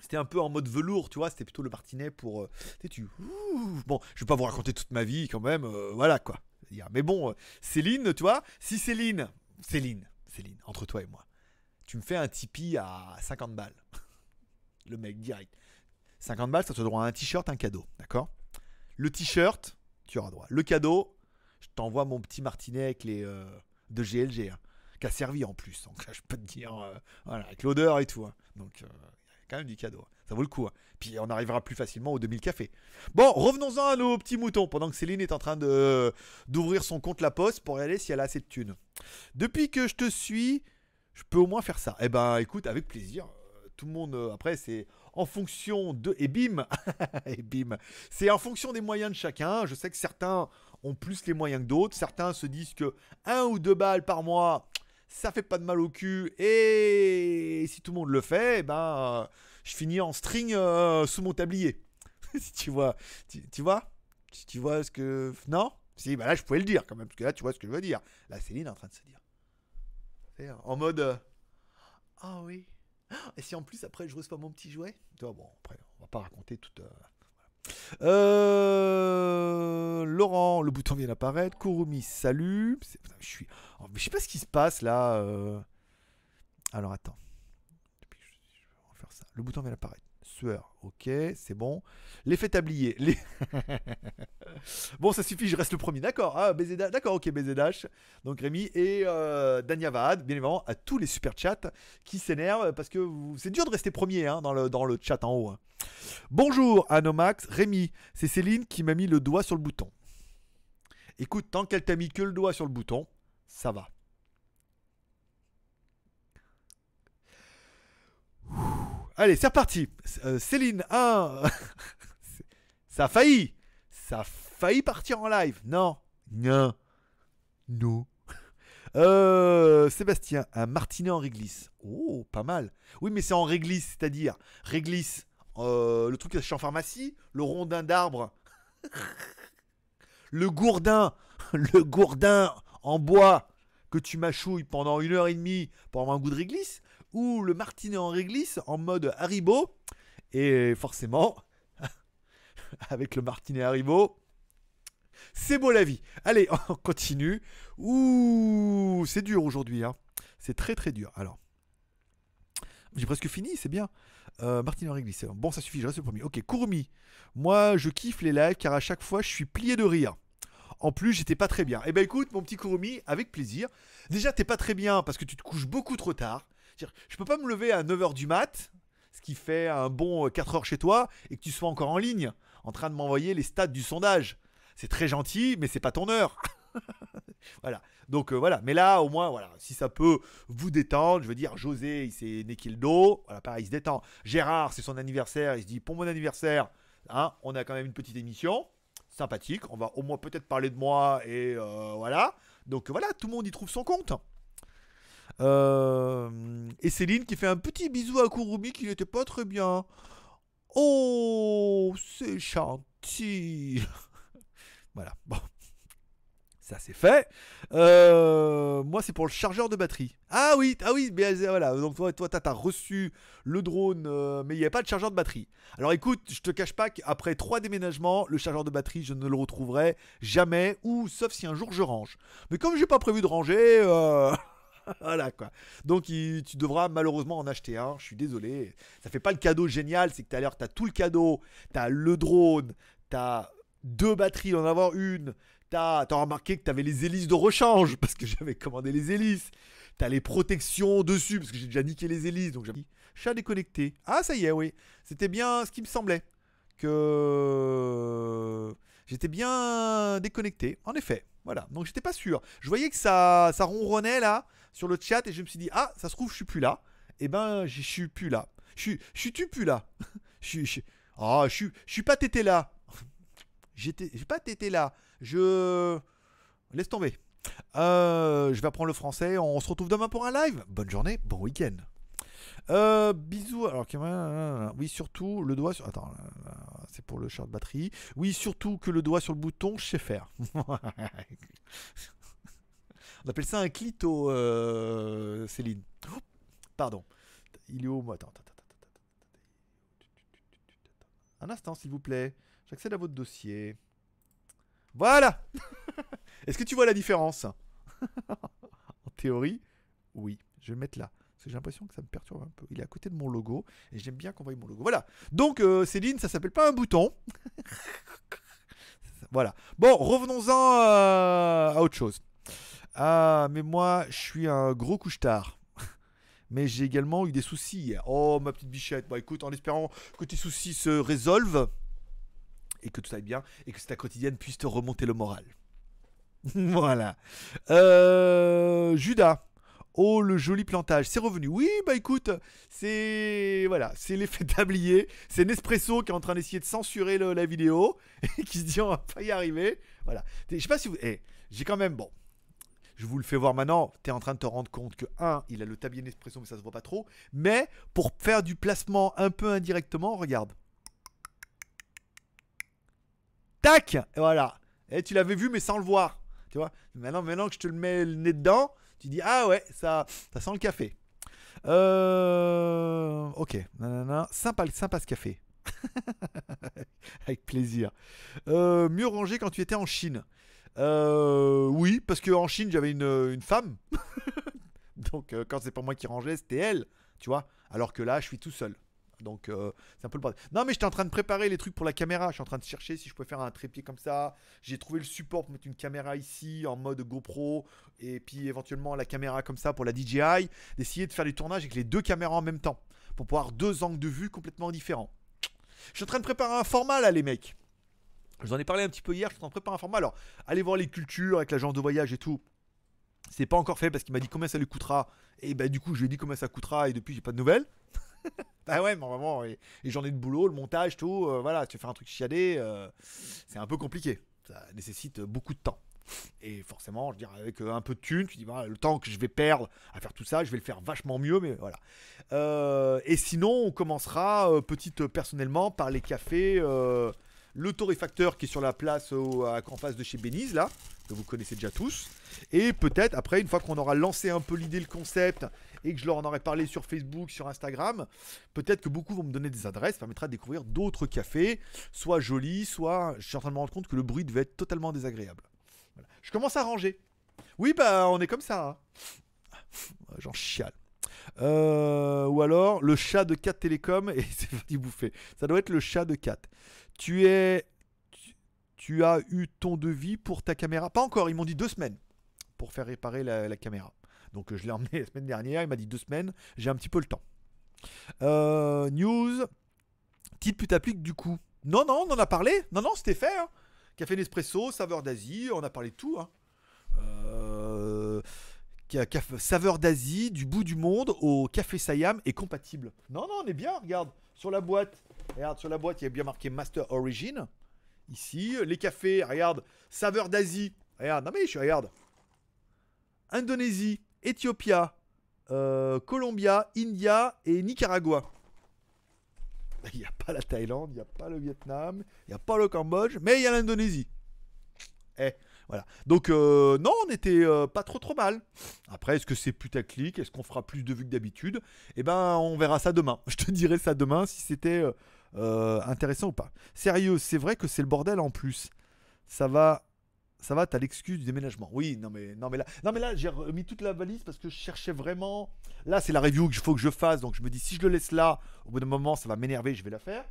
C'était un peu en mode velours, tu vois. C'était plutôt le martinet pour. euh, tu tu. Bon, je vais pas vous raconter toute ma vie quand même. euh, voilà quoi. Mais bon, Céline, tu vois. Si Céline. Céline. Céline, entre toi et moi. Tu me fais un Tipeee à 50 balles. [laughs] Le mec, direct. 50 balles, ça te droit un t-shirt, un cadeau. D'accord? Le t-shirt, tu auras droit. Le cadeau, je t'envoie mon petit martinet avec les. euh, de GLG. hein, qui a servi en plus. Donc là, [laughs] je peux te dire. euh, avec l'odeur et tout. hein. Donc, euh, il y a quand même du cadeau. hein. Ça vaut le coup. hein. Puis on arrivera plus facilement aux 2000 cafés. Bon, revenons-en à nos petits moutons. Pendant que Céline est en train de d'ouvrir son compte La Poste pour regarder si elle a assez de thunes. Depuis que je te suis, je peux au moins faire ça. Eh ben, écoute, avec plaisir. Tout le monde, après, c'est en fonction de. Et bim [laughs] Et bim C'est en fonction des moyens de chacun. Je sais que certains ont plus les moyens que d'autres. Certains se disent que un ou deux balles par mois, ça fait pas de mal au cul. Et si tout le monde le fait, eh ben, je finis en string euh, sous mon tablier. [laughs] si tu vois, tu, tu vois Si tu vois ce que. Non? Si, bah là, je pouvais le dire quand même, parce que là, tu vois ce que je veux dire. Là, Céline est en train de se dire. En mode. euh, Ah oui. Et si en plus, après, je reçois mon petit jouet? Bon, après, on va pas raconter toute. euh. Euh, Laurent, le bouton vient d'apparaître. Kurumi, salut. Je suis. oh, Je sais pas ce qui se passe là. euh. Alors attends. On va faire ça. Le bouton vient d'apparaître. Ok, c'est bon. L'effet tablier. Les... [laughs] bon, ça suffit, je reste le premier. D'accord, ah, d'accord, ok, BZH. Donc Rémi et euh, Dania Vahad, bien évidemment, à tous les super chats qui s'énervent parce que c'est dur de rester premier hein, dans, le, dans le chat en haut. hein. Bonjour Anomax, Rémi, c'est Céline qui m'a mis le doigt sur le bouton. Écoute, tant qu'elle t'a mis que le doigt sur le bouton, ça va. Allez, c'est reparti. Euh, Céline 1. [laughs] ça a failli. Ça a failli partir en live. Non. Non. Non. [laughs] Euh, Sébastien, un martinet en réglisse. Oh, pas mal. Oui, mais c'est en réglisse, c'est-à-dire réglisse. euh, le truc acheté en pharmacie, le rondin d'arbre, [laughs] le gourdin, le gourdin en bois que tu mâchouilles pendant une heure et demie pour avoir un goût de réglisse, ou le martinet en réglisse en mode Haribo. Et forcément, [laughs] avec le martinet Haribo, c'est beau la vie. Allez, [laughs] on continue. Ouh, c'est dur aujourd'hui. Hein. C'est très très dur. Alors, j'ai presque fini, c'est bien. Euh, Martinet en réglisse. Bon, ça suffit, je reste le premier. Ok, Kurumi. Moi, je kiffe les lives car à chaque fois, je suis plié de rire. En plus, j'étais pas très bien. Eh ben écoute, mon petit Kurumi, avec plaisir. Déjà, t'es pas très bien parce que tu te couches beaucoup trop tard. C'est-à-dire, Je peux pas me lever à 9h du mat, ce qui fait un bon 4 heures chez toi, et que tu sois encore en ligne, en train de m'envoyer les stats du sondage. C'est très gentil, mais c'est pas ton heure. [laughs] voilà. Donc euh, voilà. Mais là, au moins, voilà, si ça peut vous détendre, je veux dire, José, il s'est niqué le dos. Voilà, pareil, il se détend. Gérard, c'est son anniversaire. Il se dit, pour mon anniversaire, hein, on a quand même une petite émission sympathique. On va au moins peut-être parler de moi et euh, voilà. Donc voilà, tout le monde y trouve son compte. Euh, et Céline qui fait un petit bisou à Kurumi qui n'était pas très bien. Oh, c'est gentil. [laughs] voilà, bon. Ça c'est fait. Euh, moi c'est pour le chargeur de batterie. Ah oui, ah oui, mais euh, voilà. Donc toi, toi, t'as reçu le drone, mais il n'y avait pas de chargeur de batterie. Alors écoute, je te cache pas qu'après trois déménagements, le chargeur de batterie, je ne le retrouverai jamais, ou sauf si un jour je range. Mais comme j'ai pas prévu de ranger, [laughs] [laughs] voilà quoi. Donc tu devras malheureusement en acheter un. Je suis désolé. Ça fait pas le cadeau génial, c'est que tout l'heure t'as tout le cadeau, t'as le drone, t'as deux batteries, d'en avoir une. T'as t'as remarqué que t'avais les hélices de rechange parce que j'avais commandé les hélices. T'as les protections dessus parce que j'ai déjà niqué les hélices. Donc j'ai dit chat déconnecté. Ah ça y est, oui. C'était bien ce qui me semblait que j'étais bien déconnecté. En effet, voilà. Donc j'étais pas sûr. Je voyais que ça, ça ronronnait là sur le chat et je me suis dit ah ça se trouve je suis plus là. Et ben je suis plus là. Je suis, je suis plus là? [laughs] Je suis, ah je suis, pas tété là. [laughs] J'étais, j'ai pas tété là. Je laisse tomber. Euh, je vais apprendre le français. On se retrouve demain pour un live. Bonne journée, bon week-end. Euh, bisous. Alors, que- oui, surtout le doigt sur. Attends, c'est pour le char de batterie. Oui, surtout que le doigt sur le bouton, je sais faire. [laughs] On appelle ça un clito, Céline. Oh, pardon. Il est où moi Attends, attends, attends, attends, attends. Un instant, s'il vous plaît. J'accède à votre dossier. Voilà [laughs] Est-ce que tu vois la différence? [laughs] En théorie, oui. Je vais le mettre là. Parce que j'ai l'impression que ça me perturbe un peu. Il est à côté de mon logo. Et j'aime bien qu'on voie mon logo. Voilà. Donc, euh, Céline, ça s'appelle pas un bouton. [laughs] voilà. Bon, revenons-en euh, à autre chose. Ah, mais moi, je suis un gros couche-tard. [laughs] Mais j'ai également eu des soucis. Oh, ma petite bichette. Bah écoute, en espérant que tes soucis se résolvent et que tout aille bien et que ta quotidienne puisse te remonter le moral. [laughs] voilà. Euh, Judas. Oh, le joli plantage. C'est revenu. Oui, bah écoute, c'est. Voilà, c'est l'effet [laughs] tablier. C'est Nespresso qui est en train d'essayer de censurer la vidéo et qui se dit on va pas y arriver. Voilà. Je sais pas si vous. Eh, j'ai quand même. Bon. Je vous le fais voir maintenant. Tu es en train de te rendre compte que, un, il a le tablier Nespresso, mais ça se voit pas trop. Mais pour faire du placement un peu indirectement, regarde. Tac voilà. Et tu l'avais vu, mais sans le voir. Tu vois Maintenant, maintenant que je te le mets le nez dedans, tu dis Ah ouais, ça, ça sent le café. Euh, ok. Nanana. Sympa, sympa ce café. [laughs] Avec plaisir. Euh, mieux rangé quand tu étais en Chine. Euh, oui, parce qu'en Chine, j'avais une, une femme. [laughs] Donc, euh, quand c'est pas moi qui rangeais, c'était elle. Tu vois Alors que là, je suis tout seul. Donc, euh, c'est un peu le bordel. Non, mais j'étais en train de préparer les trucs pour la caméra. Je suis en train de chercher si je peux faire un trépied comme ça. J'ai trouvé le support pour mettre une caméra ici en mode GoPro. Et puis éventuellement la caméra comme ça pour la DJI. D'essayer de faire du tournage avec les deux caméras en même temps. Pour pouvoir deux angles de vue complètement différents. Je suis en train de préparer un format là, les mecs. Je vous en ai parlé un petit peu hier. Je suis en préparer un format. Alors, allez voir les cultures avec l'agence de voyage et tout. C'est pas encore fait parce qu'il m'a dit combien ça lui coûtera. Et bah, du coup, je lui ai dit combien ça coûtera. Et depuis, j'ai pas de nouvelles. [laughs] bah ouais, mais vraiment, et, et j'en ai de boulot, le montage, tout. euh, voilà, tu fais un truc chiadé, euh, c'est un peu compliqué. Ça nécessite beaucoup de temps. Et forcément, je dirais, avec euh, un peu de thunes, tu dis, voilà, le temps que je vais perdre à faire tout ça, je vais le faire vachement mieux, mais voilà. Et sinon, on commencera petite personnellement par les cafés. Le torréfacteur qui est sur la place au- à- en face de chez Benize, là, que vous connaissez déjà tous. Et peut-être après, une fois qu'on aura lancé un peu l'idée, le concept, et que je leur en aurai parlé sur Facebook, sur Instagram, peut-être que beaucoup vont me donner des adresses, ça permettra de découvrir d'autres cafés, soit jolis, soit je suis en train de me rendre compte que le bruit devait être totalement désagréable. Je commence à ranger. Oui, bah on est comme ça. hein. J'en chiale. Euh, ou alors le chat de 4 Télécom et [laughs] c'est parti bouffer. Ça doit être le chat de 4. Tu es. tu- as eu ton devis pour ta caméra? Pas encore, ils m'ont dit deux semaines pour faire réparer la, caméra. Donc euh, je l'ai emmené [laughs] la semaine dernière, il m'a dit deux semaines, j'ai un petit peu le temps. Euh, news. Petite putapluie du coup. Non, non, on en a parlé. Non, non, c'était fait. hein. Café Nespresso, saveur d'Asie, on a parlé de tout. hein. Euh, saveur d'Asie, du bout du monde au café Siam est compatible. Non, non, on est bien, regarde. Sur la boîte, regarde, sur la boîte, il y a bien marqué Master Origin. Ici, les cafés, regarde, saveur d'Asie. Regarde, non mais je regarde. Indonésie, Éthiopia, euh, Colombia, India et Nicaragua. [laughs] Il n'y a pas la Thaïlande, il n'y a pas le Vietnam, il n'y a pas le Cambodge, mais il y a l'Indonésie. Eh, voilà. Donc, euh, non, on était euh, pas trop trop mal. Après, est-ce que c'est putaclic Est-ce qu'on fera plus de vues que d'habitude? Eh ben, on verra ça demain. [laughs] Je te dirai ça demain si c'était euh, intéressant ou pas. Sérieux, c'est vrai que c'est le bordel en plus. Ça va. Ça va, t'as l'excuse du déménagement. Oui, non mais, non mais là, non mais là j'ai remis toute la valise parce que je cherchais vraiment. Là, c'est la review qu'il faut que je fasse, donc je me dis si je le laisse là, au bout d'un moment, ça va m'énerver, je vais la faire.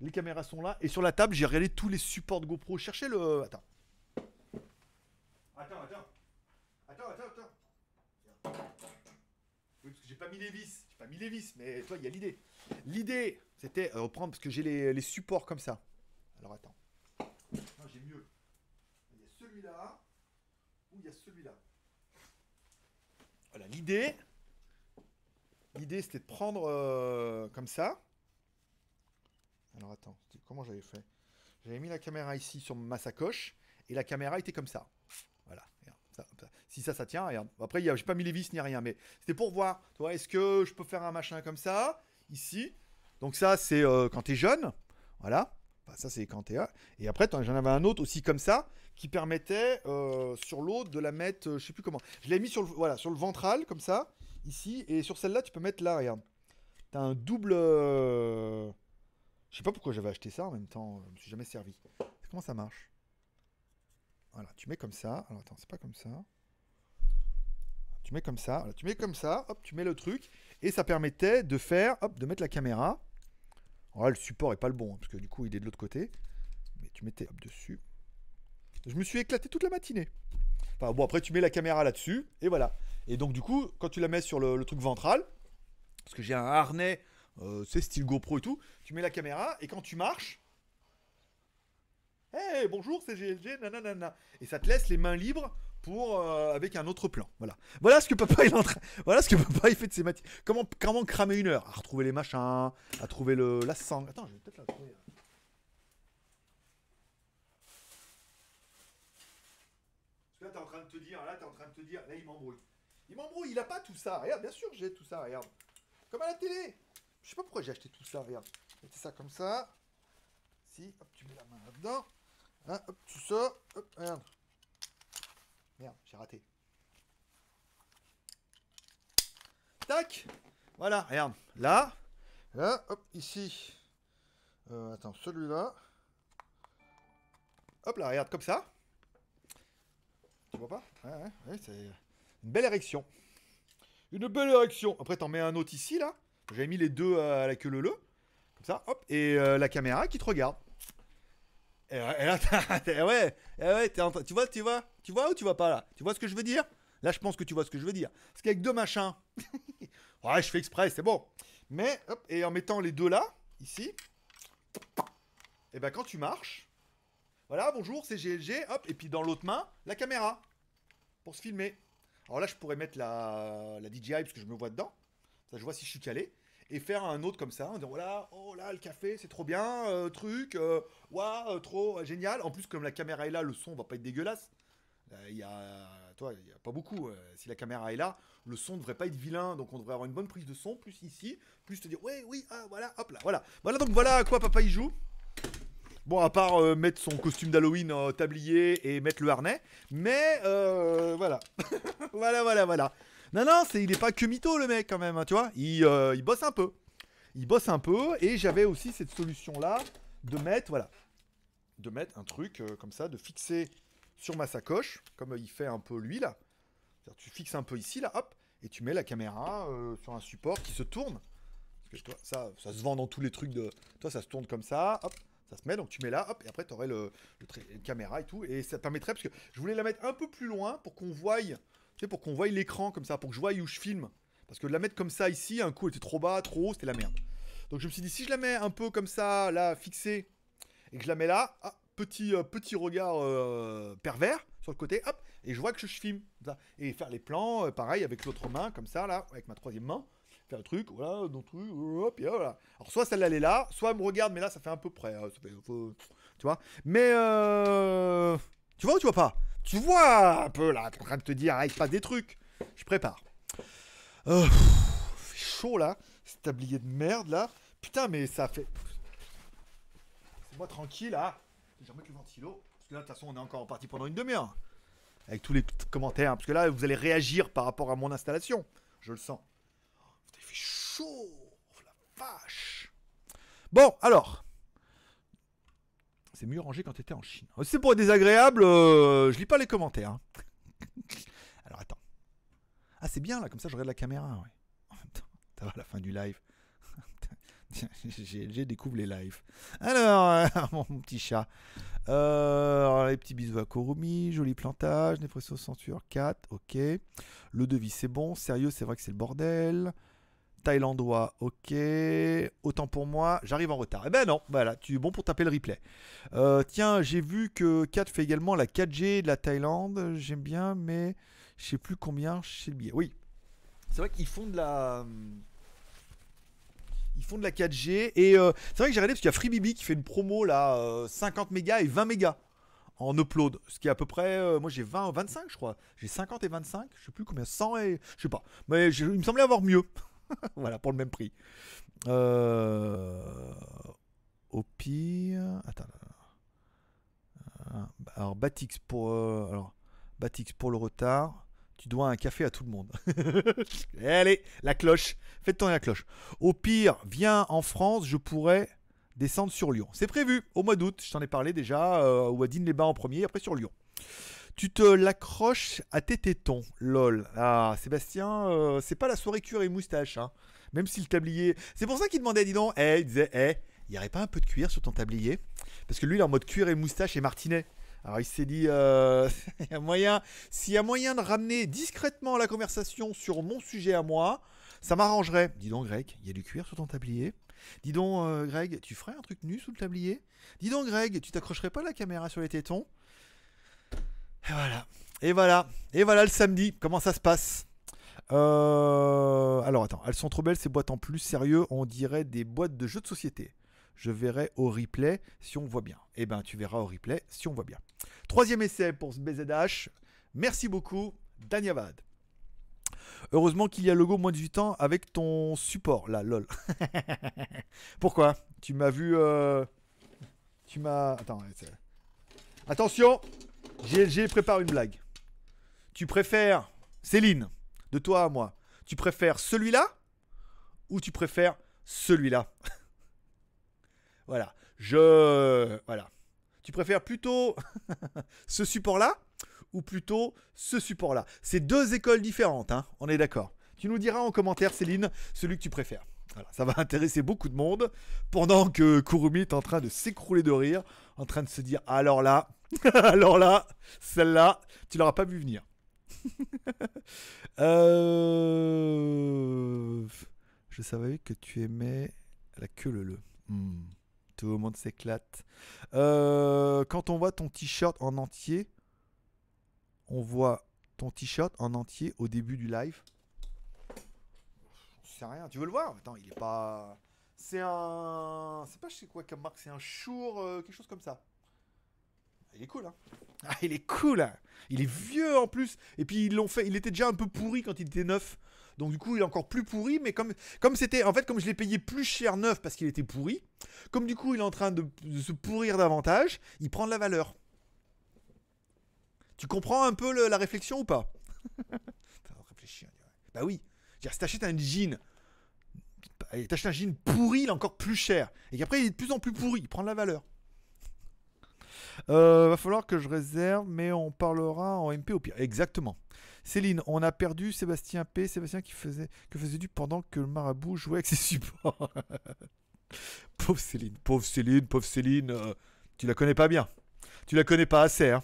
Les caméras sont là et sur la table, j'ai regardé tous les supports de GoPro. Cherchez le. Attends. Attends, attends. Attends, attends, attends. Oui, parce que j'ai pas mis les vis. J'ai pas mis les vis, mais toi, il y a l'idée. L'idée, c'était euh, reprendre parce que j'ai les, supports comme ça. Alors attends. Non, j'ai mieux. Il y a celui-là ou il y a celui-là. Voilà, l'idée. L'idée, c'était de prendre euh, comme ça. Alors attends, comment j'avais fait? J'avais mis la caméra ici sur ma sacoche et la caméra était comme ça. Si ça, ça tient, regarde. Après, j'ai pas mis les vis ni rien, mais c'était pour voir. Tu est-ce que je peux faire un machin comme ça, ici Donc ça, c'est euh, quand tu es jeune. Voilà. Enfin, ça, c'est écran TA. Et après, j'en avais un autre aussi comme ça qui permettait euh, sur l'autre de la mettre, euh, je sais plus comment. Je l'ai mis sur le, voilà, sur le ventral comme ça, ici. Et sur celle-là, tu peux mettre là, regarde. T'as un double. Je sais pas pourquoi j'avais acheté ça en même temps. Je me suis jamais servi. Comment ça marche? Voilà, tu mets comme ça. Alors attends, c'est pas comme ça. Tu mets comme ça. Tu mets comme ça. Hop, tu mets le truc. Et ça permettait de faire, hop, de mettre la caméra. Alors là, le support est pas le bon, hein, parce que du coup, il est de l'autre côté. Mais tu mettais hop dessus. Je me suis éclaté toute la matinée. Enfin bon, après, tu mets la caméra là-dessus, et voilà. Et donc, du coup, quand tu la mets sur le, le truc ventral, parce que j'ai un harnais, euh, c'est style GoPro et tout, tu mets la caméra, et quand tu marches, Hey, bonjour, c'est GLG, nanana. Et ça te laisse les mains libres pour euh, avec un autre plan. Voilà. Voilà ce que papa il. Voilà ce que papa il fait de ses matières. Comment comment cramer une heure? À retrouver les machins, à trouver le la sangle. Attends, je vais peut-être la trouver. Parce que là, t'es en train de te dire, là, t'es en train de te dire, là, il m'embrouille. Il m'embrouille, il a pas tout ça. Regarde, bien sûr, j'ai tout ça, regarde. Comme à la télé. Je sais pas pourquoi j'ai acheté tout ça, regarde. Mettez ça comme ça. Si, hop, tu mets la main là-dedans. Hein, hop, tu sors. Hop, regarde. Merde, j'ai raté. Tac Voilà, regarde. Là. Là, hop, ici. Euh, attends, celui-là. Hop là, regarde, comme ça. Tu vois pas? Ouais, ouais, c'est une belle érection. Une belle érection. Après, t'en mets un autre ici, là. J'avais mis les deux à la queue leu Comme ça, hop. Et euh, la caméra qui te regarde. Et, et là, ouais, eh ouais, t'es en train- tu vois, tu vois, tu vois ou tu vois pas là? Tu vois ce que je veux dire? Là, je pense que tu vois ce que je veux dire. Parce qu'avec deux machins, [laughs] ouais, je fais exprès, c'est bon. Mais, hop, et en mettant les deux là, ici, et ben quand tu marches, voilà, bonjour, c'est GLG, hop, et puis dans l'autre main, la caméra pour se filmer. Alors là, je pourrais mettre la, la DJI parce que je me vois dedans. Ça, je vois si je suis calé. Et faire un autre comme ça, en disant voilà, oh là, le café, c'est trop bien, euh, truc, euh, waouh, euh, trop euh, génial. En plus, comme la caméra est là, le son va pas être dégueulasse. Euh, Il y a, toi, il y a pas beaucoup. euh, si la caméra est là, le son devrait pas être vilain, donc on devrait avoir une bonne prise de son, plus ici, plus te dire ouais, oui, ah, voilà, hop là, voilà. Voilà, donc voilà à quoi papa y joue. Bon, à part euh, mettre son costume d'Halloween en tablier et mettre le harnais, mais euh, voilà. [laughs] voilà, voilà, voilà. Non, non, il est pas que mytho le mec quand même, hein, tu vois. Il, euh, il bosse un peu. Il bosse un peu et j'avais aussi cette solution là de mettre, voilà, de mettre un truc euh, comme ça, de fixer sur ma sacoche, comme euh, il fait un peu lui là. C'est-à-dire, tu fixes un peu ici là, hop, et tu mets la caméra sur un support qui se tourne. Parce que toi, ça, se vend dans tous les trucs de. Toi, ça se tourne comme ça, hop, ça se met, donc tu mets là, hop, et après tu aurais le, caméra et tout, et ça permettrait, parce que je voulais la mettre un peu plus loin pour qu'on voie, tu pour qu'on voie l'écran comme ça, pour que je voie où je filme. Parce que de la mettre comme ça ici, un coup elle était trop bas, trop haut, c'était la merde. Donc je me suis dit, si je la mets un peu comme ça, là, fixée, et que je la mets là, ah, petit, euh, petit regard euh, pervers sur le côté, hop, et je vois que je filme. Et faire les plans, euh, pareil, avec l'autre main, comme ça, là, avec ma troisième main. Faire le truc, voilà, dans le truc, hop, et voilà. Alors soit celle-là elle est là, soit elle me regarde, mais là ça fait un peu près. hein, tu vois Mais tu vois ou tu vois pas? Tu vois un peu là, t'es en train de te dire, ah, il se passe des trucs. Je prépare. Euh, pff, fait chaud là, ce tablier de merde là. Putain, mais ça fait. C'est moi tranquille là. Je vais remettre le ventilo. Parce que là, de toute façon, on est encore parti pendant une demi-heure. Avec tous les commentaires. Parce que là, vous allez réagir par rapport à mon installation. Je le sens. Il fait chaud. Oh, la vache. Bon, alors. C'est mieux rangé quand t'étais en Chine. Si C'est pour être désagréable, euh, je lis pas les commentaires. hein. [laughs] alors attends. Ah, c'est bien là, comme ça je regarde la caméra. Ouais. En même temps, [laughs] à la fin du live. [laughs] J'ai découvre les lives. Alors, euh, mon petit chat. Euh, alors, les petits bisous à Korumi, joli plantage, Nespresso censure 4, ok. Le devis c'est bon, sérieux c'est vrai que c'est le bordel. Thaïlandois, ok. Autant pour moi, j'arrive en retard. Eh ben non, voilà, tu es bon pour taper le replay. Euh, tiens, j'ai vu que 4 fait également la 4G de la Thaïlande. J'aime bien, mais je sais plus combien chez le billet. Oui, c'est vrai qu'ils font de la. Ils font de la 4G. Et euh, c'est vrai que j'ai regardé parce qu'il y a FreeBB qui fait une promo là, euh, 50 mégas et 20 mégas en upload. Ce qui est à peu près. euh, moi j'ai 20, 25 je crois. J'ai 50 et 25. Je sais plus combien. 100 et. Je sais pas. Mais il me semblait avoir mieux. [laughs] voilà, pour le même prix. Euh, au pire. Attends. Ah, bah, alors, Batix pour, euh, pour le retard. Tu dois un café à tout le monde. [laughs] Eh, allez, la cloche. Faites tourner la cloche. Au pire, viens en France, je pourrais descendre sur Lyon. C'est prévu au mois d'août. Je t'en ai parlé déjà. Euh, Ou à Digne-les-Bains en premier, après sur Lyon. Tu te l'accroches à tes tétons, lol. Ah, Sébastien, euh, c'est pas la soirée cuir et moustache, hein. Même si le tablier. C'est pour ça qu'il demandait, dis donc, eh, il disait, eh, il n'y aurait pas un peu de cuir sur ton tablier? Parce que lui, il est en mode cuir et moustache et martinet. Alors il s'est dit, euh, [laughs] moyen, s'il y a moyen de ramener discrètement la conversation sur mon sujet à moi, ça m'arrangerait. Dis donc, Greg, il y a du cuir sur ton tablier Dis donc, euh, Greg, tu ferais un truc nu sous le tablier? Dis donc, Greg, tu t'accrocherais pas la caméra sur les tétons? Et voilà. Et voilà. Et voilà le samedi. Comment ça se passe? Euh, Alors attends, elles sont trop belles ces boîtes en plus. Sérieux, on dirait des boîtes de jeux de société. Je verrai au replay si on voit bien. Eh ben, tu verras au replay si on voit bien. Troisième essai pour ce BZH. Merci beaucoup, Danyavad. Heureusement qu'il y a logo moins de 18 ans avec ton support là, lol. [laughs] Pourquoi? Tu m'as vu. euh, Tu m'as. Attends. Attention GLG prépare une blague. Tu préfères. Céline, de toi à moi. Tu préfères celui-là ou tu préfères celui-là? [laughs] Voilà. Je. Voilà. Tu préfères plutôt [laughs] ce support-là ou plutôt ce support-là? C'est deux écoles différentes, hein, on est d'accord. Tu nous diras en commentaire, Céline, celui que tu préfères. Voilà, ça va [laughs] intéresser beaucoup de monde pendant que Kurumi est en train de s'écrouler de rire, en train de se dire alors là, [laughs] alors là, celle-là, tu l'auras pas vu venir. [laughs] Euh, Je savais que tu aimais la queue le le. Hmm. Tout le monde s'éclate. Euh, quand on voit ton t-shirt en entier, on voit ton t-shirt en entier au début du live. Je sais rien. Tu veux le voir? Attends, il est pas. C'est un. C'est pas je sais quoi comme marque. C'est un Shure, euh, quelque chose comme ça. Il est cool, hein Ah, il est cool. hein il est vieux en plus. Et puis ils l'ont fait. Il était déjà un peu pourri quand il était neuf. Donc du coup, il est encore plus pourri. Mais comme comme c'était, en fait, comme je l'ai payé plus cher neuf parce qu'il était pourri. Comme du coup, il est en train de, de se pourrir davantage. Il prend de la valeur. Tu comprends un peu le- la réflexion ou pas? [laughs] Réfléchis, dirait. Bah oui. C'est-à-dire, si t'achètes un jean, et t'achètes un jean pourri, il est encore plus cher. Et qu'après, il est de plus en plus pourri, il prend de la valeur. Euh, va falloir que je réserve, mais on parlera en MP au pire. Exactement. Céline, on a perdu Sébastien P. Sébastien qui faisait, que faisait du pendant que le marabout jouait avec ses supports. [laughs] pauvre Céline, pauvre Céline, pauvre Céline. euh, tu la connais pas bien. Tu la connais pas assez, hein.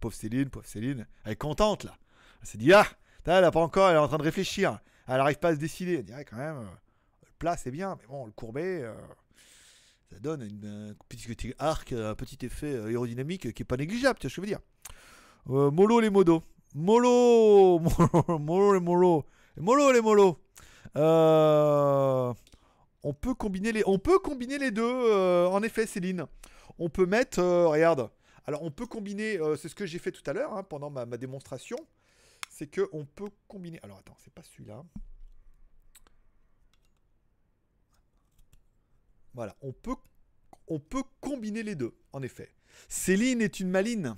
Pauvre Céline, pauvre Céline. Elle est contente, là. Elle s'est dit, ah, elle a pas encore, elle est en train de réfléchir. Elle n'arrive pas à se décider. Elle dirait quand même, euh, le plat, c'est bien, mais bon, le courbet, euh, ça donne une, un petit arc, un petit effet euh, aérodynamique qui est pas négligeable, tu vois ce que je veux dire. Euh, les modos. [laughs] Mollo, mollo, les mollo. Mollo les mollo. Euh, on peut combiner les, deux. en effet, Céline. On peut mettre, regarde. Alors, on peut combiner. c'est ce que j'ai fait tout à l'heure hein, pendant ma, ma démonstration. C'est que on peut combiner. Alors, attends, c'est pas celui-là. Voilà, on peut, on peut combiner les deux, en effet. Céline est une maline.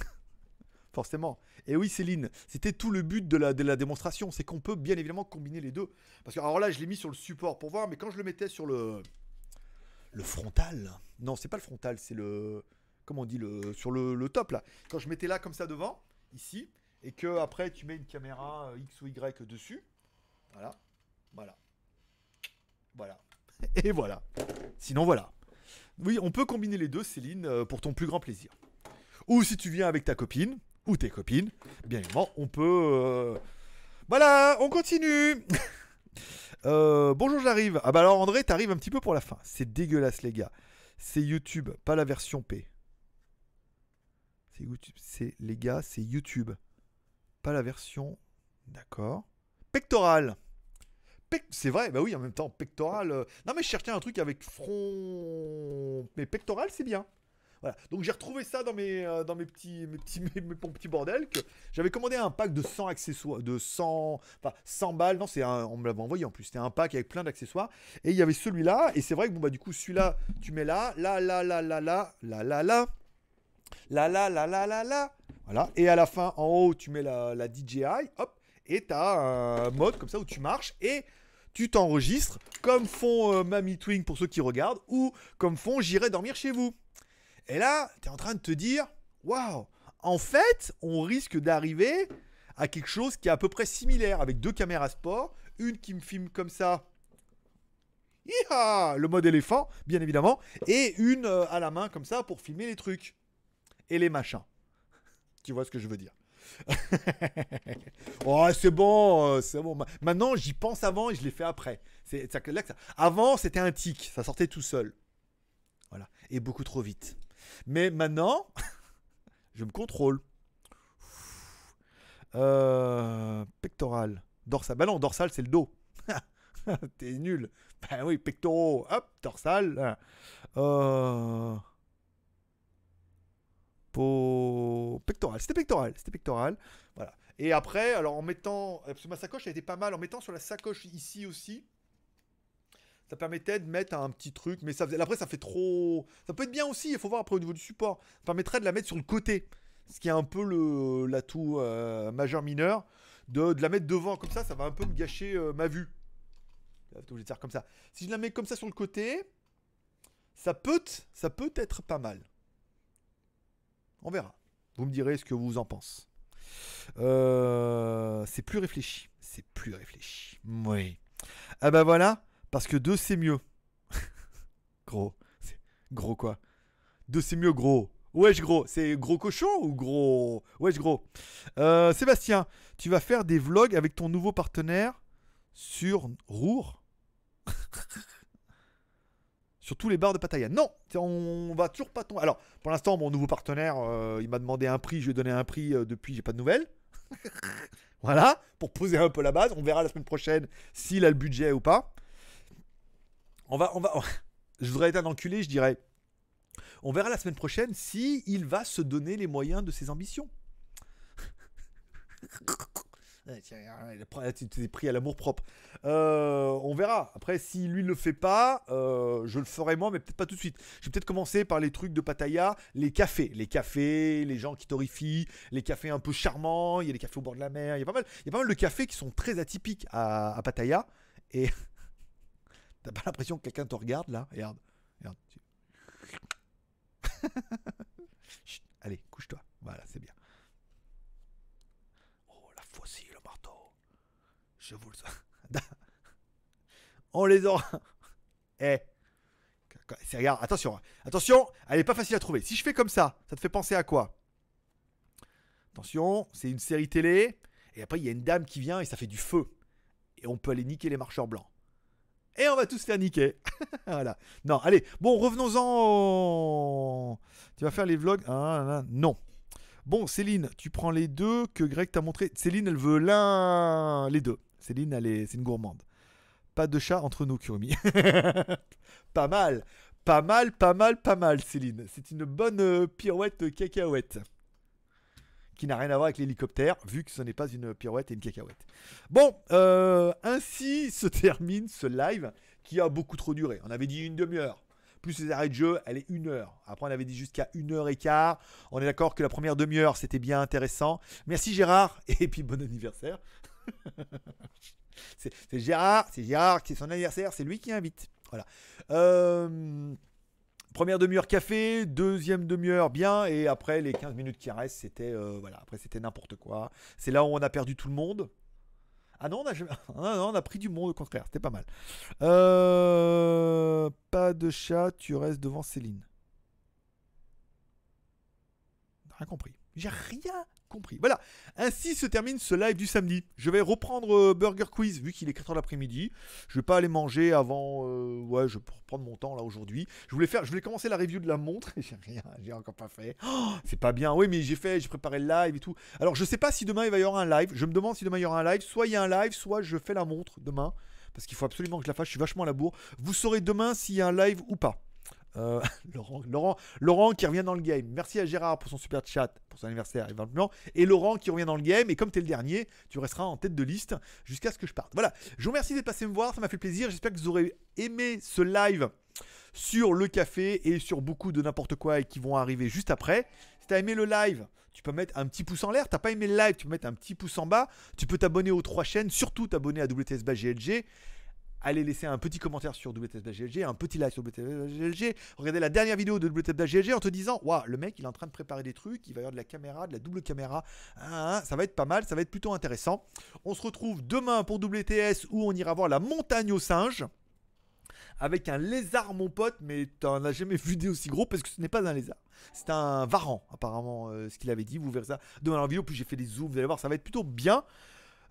[laughs] Forcément. Et oui, Céline, c'était tout le but de la, de la démonstration, c'est qu'on peut bien évidemment combiner les deux. Parce que, alors là, je l'ai mis sur le support pour voir, mais quand je le mettais sur le, le frontal, non, c'est pas le frontal, c'est le, comment on dit, le, sur le, le top là. Quand je mettais là comme ça devant, ici, et que après tu mets une caméra euh, X ou Y dessus, voilà, voilà, voilà, et voilà. Sinon, voilà. Oui, on peut combiner les deux, Céline, euh, pour ton plus grand plaisir. Ou si tu viens avec ta copine, ou tes copines, bien évidemment, on peut... euh, Voilà, on continue [laughs] Euh, Bonjour, j'arrive. Ah bah alors, André, t'arrives un petit peu pour la fin. C'est dégueulasse, les gars. C'est YouTube, pas la version P. C'est YouTube, c'est les gars, c'est YouTube, pas la version. D'accord. Pectoral. C'est vrai, bah oui, en même temps, pectoral. euh, Non, mais je cherchais un truc avec front. Mais pectoral, c'est bien. Voilà. Donc j'ai retrouvé ça dans mes, euh, dans mes petits, mes petits, mes, mes- mon petit bordel. Que j'avais commandé un pack de 100 accessoires, de 100, enfin 100 balles. Non, c'est on me l'avait envoyé en plus. C'était un pack avec plein d'accessoires. Et il y avait celui-là. Et c'est vrai que bon bah du coup celui-là, tu mets là, là, là, là, là, là, là, là, là. la la la la la la. Voilà. Et à la fin, en haut, tu mets la, la DJI, hop, et tu as un mode comme ça où tu marches et tu t'enregistres comme font euh, Mamie Twing pour ceux qui regardent ou comme font J'irai dormir chez vous. Et là, tu es en train de te dire waouh, en fait, on risque d'arriver à quelque chose qui est à peu près similaire avec deux caméras sport, une qui me filme comme ça. Iha le mode éléphant, bien évidemment, et une euh, à la main comme ça pour filmer les trucs et les machins. Tu vois ce que je veux dire [laughs] Oh, c'est bon, euh, c'est bon. Ma- Maintenant, j'y pense avant et je l'ai fait après. Avant, c'était un tic, ça sortait tout seul. Voilà, et beaucoup trop vite. Mais maintenant, [laughs] je me contrôle. Euh, pectoral, dorsal. Bah non, dorsal, c'est le dos. [laughs] T'es nul. Bah oui, pectoraux, hop, dorsal. Euh... Po... Pectoral, c'était pectoral, c'était pectoral. Voilà. Et après, alors en mettant, parce que ma sacoche a été pas mal, en mettant sur la sacoche ici aussi, ça permettait de mettre un petit truc, mais ça après ça fait trop, ça peut être bien aussi, il faut voir après au niveau du support, ça permettrait de la mettre sur le côté, ce qui est un peu le l'atout euh, majeur mineur, de, de la mettre devant comme ça, ça va un peu me gâcher euh, ma vue. Obligé de faire comme ça. Si je la mets comme ça sur le côté, ça peut, ça peut être pas mal. On verra. Vous me direz ce que vous en pensez. Euh, c'est plus réfléchi. C'est plus réfléchi. Oui. Ah bah voilà, parce que 2 c'est mieux. [laughs] gros. Gros quoi? 2 c'est mieux gros. Wesh gros, c'est gros cochon ou gros? Wesh gros. Euh, Sébastien, tu vas faire des vlogs avec ton nouveau partenaire sur Rour [laughs] Sur tous les bars de Pattaya. Non, on va toujours pas tomber. Alors, pour l'instant, mon nouveau partenaire, euh, il m'a demandé un prix, je lui ai donné un prix euh, depuis, j'ai pas de nouvelles. [laughs] voilà, pour poser un peu la base. On verra la semaine prochaine s'il a le budget ou pas. On va, on va. [laughs] Je voudrais être un enculé, je dirais. On verra la semaine prochaine si va se donner les moyens de ses ambitions. [laughs] t'es pris à l'amour propre. Euh, on verra. Après, si lui ne le fait pas, euh, je le ferai moi, mais peut-être pas tout de suite. Je vais peut-être commencer par les trucs de Pattaya, les cafés. Les cafés, les gens qui torrifient, les cafés un peu charmants. Il y a des cafés au bord de la mer. Il y a pas mal, il y a pas mal de cafés qui sont très atypiques à, à Pattaya. Et [laughs] t'as pas l'impression que quelqu'un te regarde là? Regarde. Regarde. [laughs] Allez, couche-toi. Voilà, c'est bien. Oh, la faucille, le marteau. Je vous le [laughs] On les aura. Eh. C'est regarde, attention. Attention, elle est pas facile à trouver. Si je fais comme ça, ça te fait penser à quoi? Attention, c'est une série télé. Et après, il y a une dame qui vient et ça fait du feu. Et on peut aller niquer les marcheurs blancs. Et on va tous faire niquer. [laughs] voilà. Non, allez. Bon, revenons-en. Tu vas faire les vlogs? Ah, Non. Bon, Céline, tu prends les deux que Greg t'a montré. Céline, elle veut l'un, les deux. Céline, elle est, c'est une gourmande. Pas de chat entre nous, Kurumi. [laughs] pas mal, pas mal, pas mal, pas mal, Céline. C'est une bonne euh, pirouette cacahuète. Qui n'a rien à voir avec l'hélicoptère, vu que ce n'est pas une pirouette et une cacahuète. Bon, euh, ainsi [laughs] se termine ce live qui a beaucoup trop duré. On avait dit une demi-heure. Plus les arrêts de jeu, elle est une heure. Après, on avait dit jusqu'à une heure et quart. On est d'accord que la première demi-heure, c'était bien intéressant. Merci Gérard, [laughs] et puis bon anniversaire. [laughs] c'est Gérard, c'est Gérard, c'est son anniversaire, c'est lui qui invite. Voilà. Euh, première demi-heure café, deuxième demi-heure bien, et après les 15 minutes qui restent, c'était euh, voilà, après c'était n'importe quoi. C'est là où on a perdu tout le monde. Ah non, on a, jamais- [laughs] ah non, on a pris du monde au contraire, c'était pas mal. Euh, pas de chat, tu restes devant Céline. Rien compris. J'ai rien Voilà. Ainsi se termine ce live du samedi. Je vais reprendre euh, Burger Quiz vu qu'il est 4h l'après-midi. Je vais pas aller manger avant. euh, ouais, je vais reprendre mon temps là aujourd'hui. Je voulais faire, je voulais commencer la review de la montre. [laughs] J'ai rien, j'ai encore pas fait. Oh, c'est pas bien. Oui, mais j'ai fait, j'ai préparé le live et tout. Alors je sais pas si demain il va y avoir un live. Je me demande si demain il y aura un live. Soit il y a un live, soit je fais la montre demain. Parce qu'il faut absolument que je la fasse. Je suis vachement à la bourre. Vous saurez demain s'il y a un live ou pas. Euh, [laughs] Laurent, Laurent, Laurent qui revient dans le game. Merci à Gérard pour son super chat, pour son anniversaire éventuellement. Et Laurent qui revient dans le game. Et comme tu es le dernier, tu resteras en tête de liste jusqu'à ce que je parte. Voilà. Je vous remercie d'être passé me voir. Ça m'a fait plaisir. J'espère que vous aurez aimé ce live sur le café et sur beaucoup de n'importe quoi et qui vont arriver juste après. Si tu as aimé le live, tu peux mettre un petit pouce en l'air. T'as pas aimé le live, tu peux mettre un petit pouce en bas. Tu peux t'abonner aux trois chaînes, surtout t'abonner à WTS GLG. Allez laisser un petit commentaire sur WTS GLG, un petit like sur WTS GLG. Regardez la dernière vidéo de WTS GLG en te disant Waouh, le mec il est en train de préparer des trucs, il va y avoir de la caméra, de la double caméra. Ah, ah, ça va être pas mal, ça va être plutôt intéressant. On se retrouve demain pour WTS où on ira voir la montagne aux singes avec un lézard, mon pote, mais t'en as jamais vu des aussi gros parce que ce n'est pas un lézard. C'est un varan, apparemment, euh, ce qu'il avait dit. Vous verrez ça demain dans la vidéo. Puis j'ai fait des zooms, vous allez voir, ça va être plutôt bien.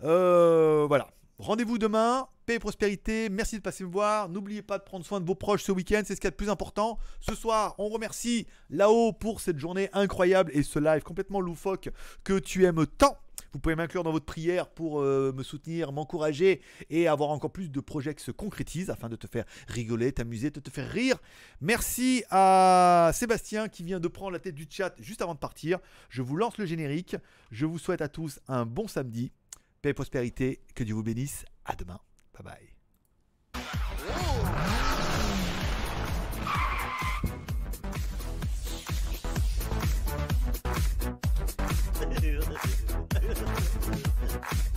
Euh, voilà. Rendez-vous demain, paix et prospérité. Merci de passer me voir. N'oubliez pas de prendre soin de vos proches ce week-end, c'est ce qu'il y a de plus important. Ce soir, on remercie là-haut pour cette journée incroyable et ce live complètement loufoque que tu aimes tant. Vous pouvez m'inclure dans votre prière pour euh, me soutenir, m'encourager et avoir encore plus de projets qui se concrétisent afin de te faire rigoler, t'amuser, de te faire rire. Merci à Sébastien qui vient de prendre la tête du chat juste avant de partir. Je vous lance le générique. Je vous souhaite à tous un bon samedi. Paix et prospérité, que Dieu vous bénisse. À demain. Bye bye. [laughs]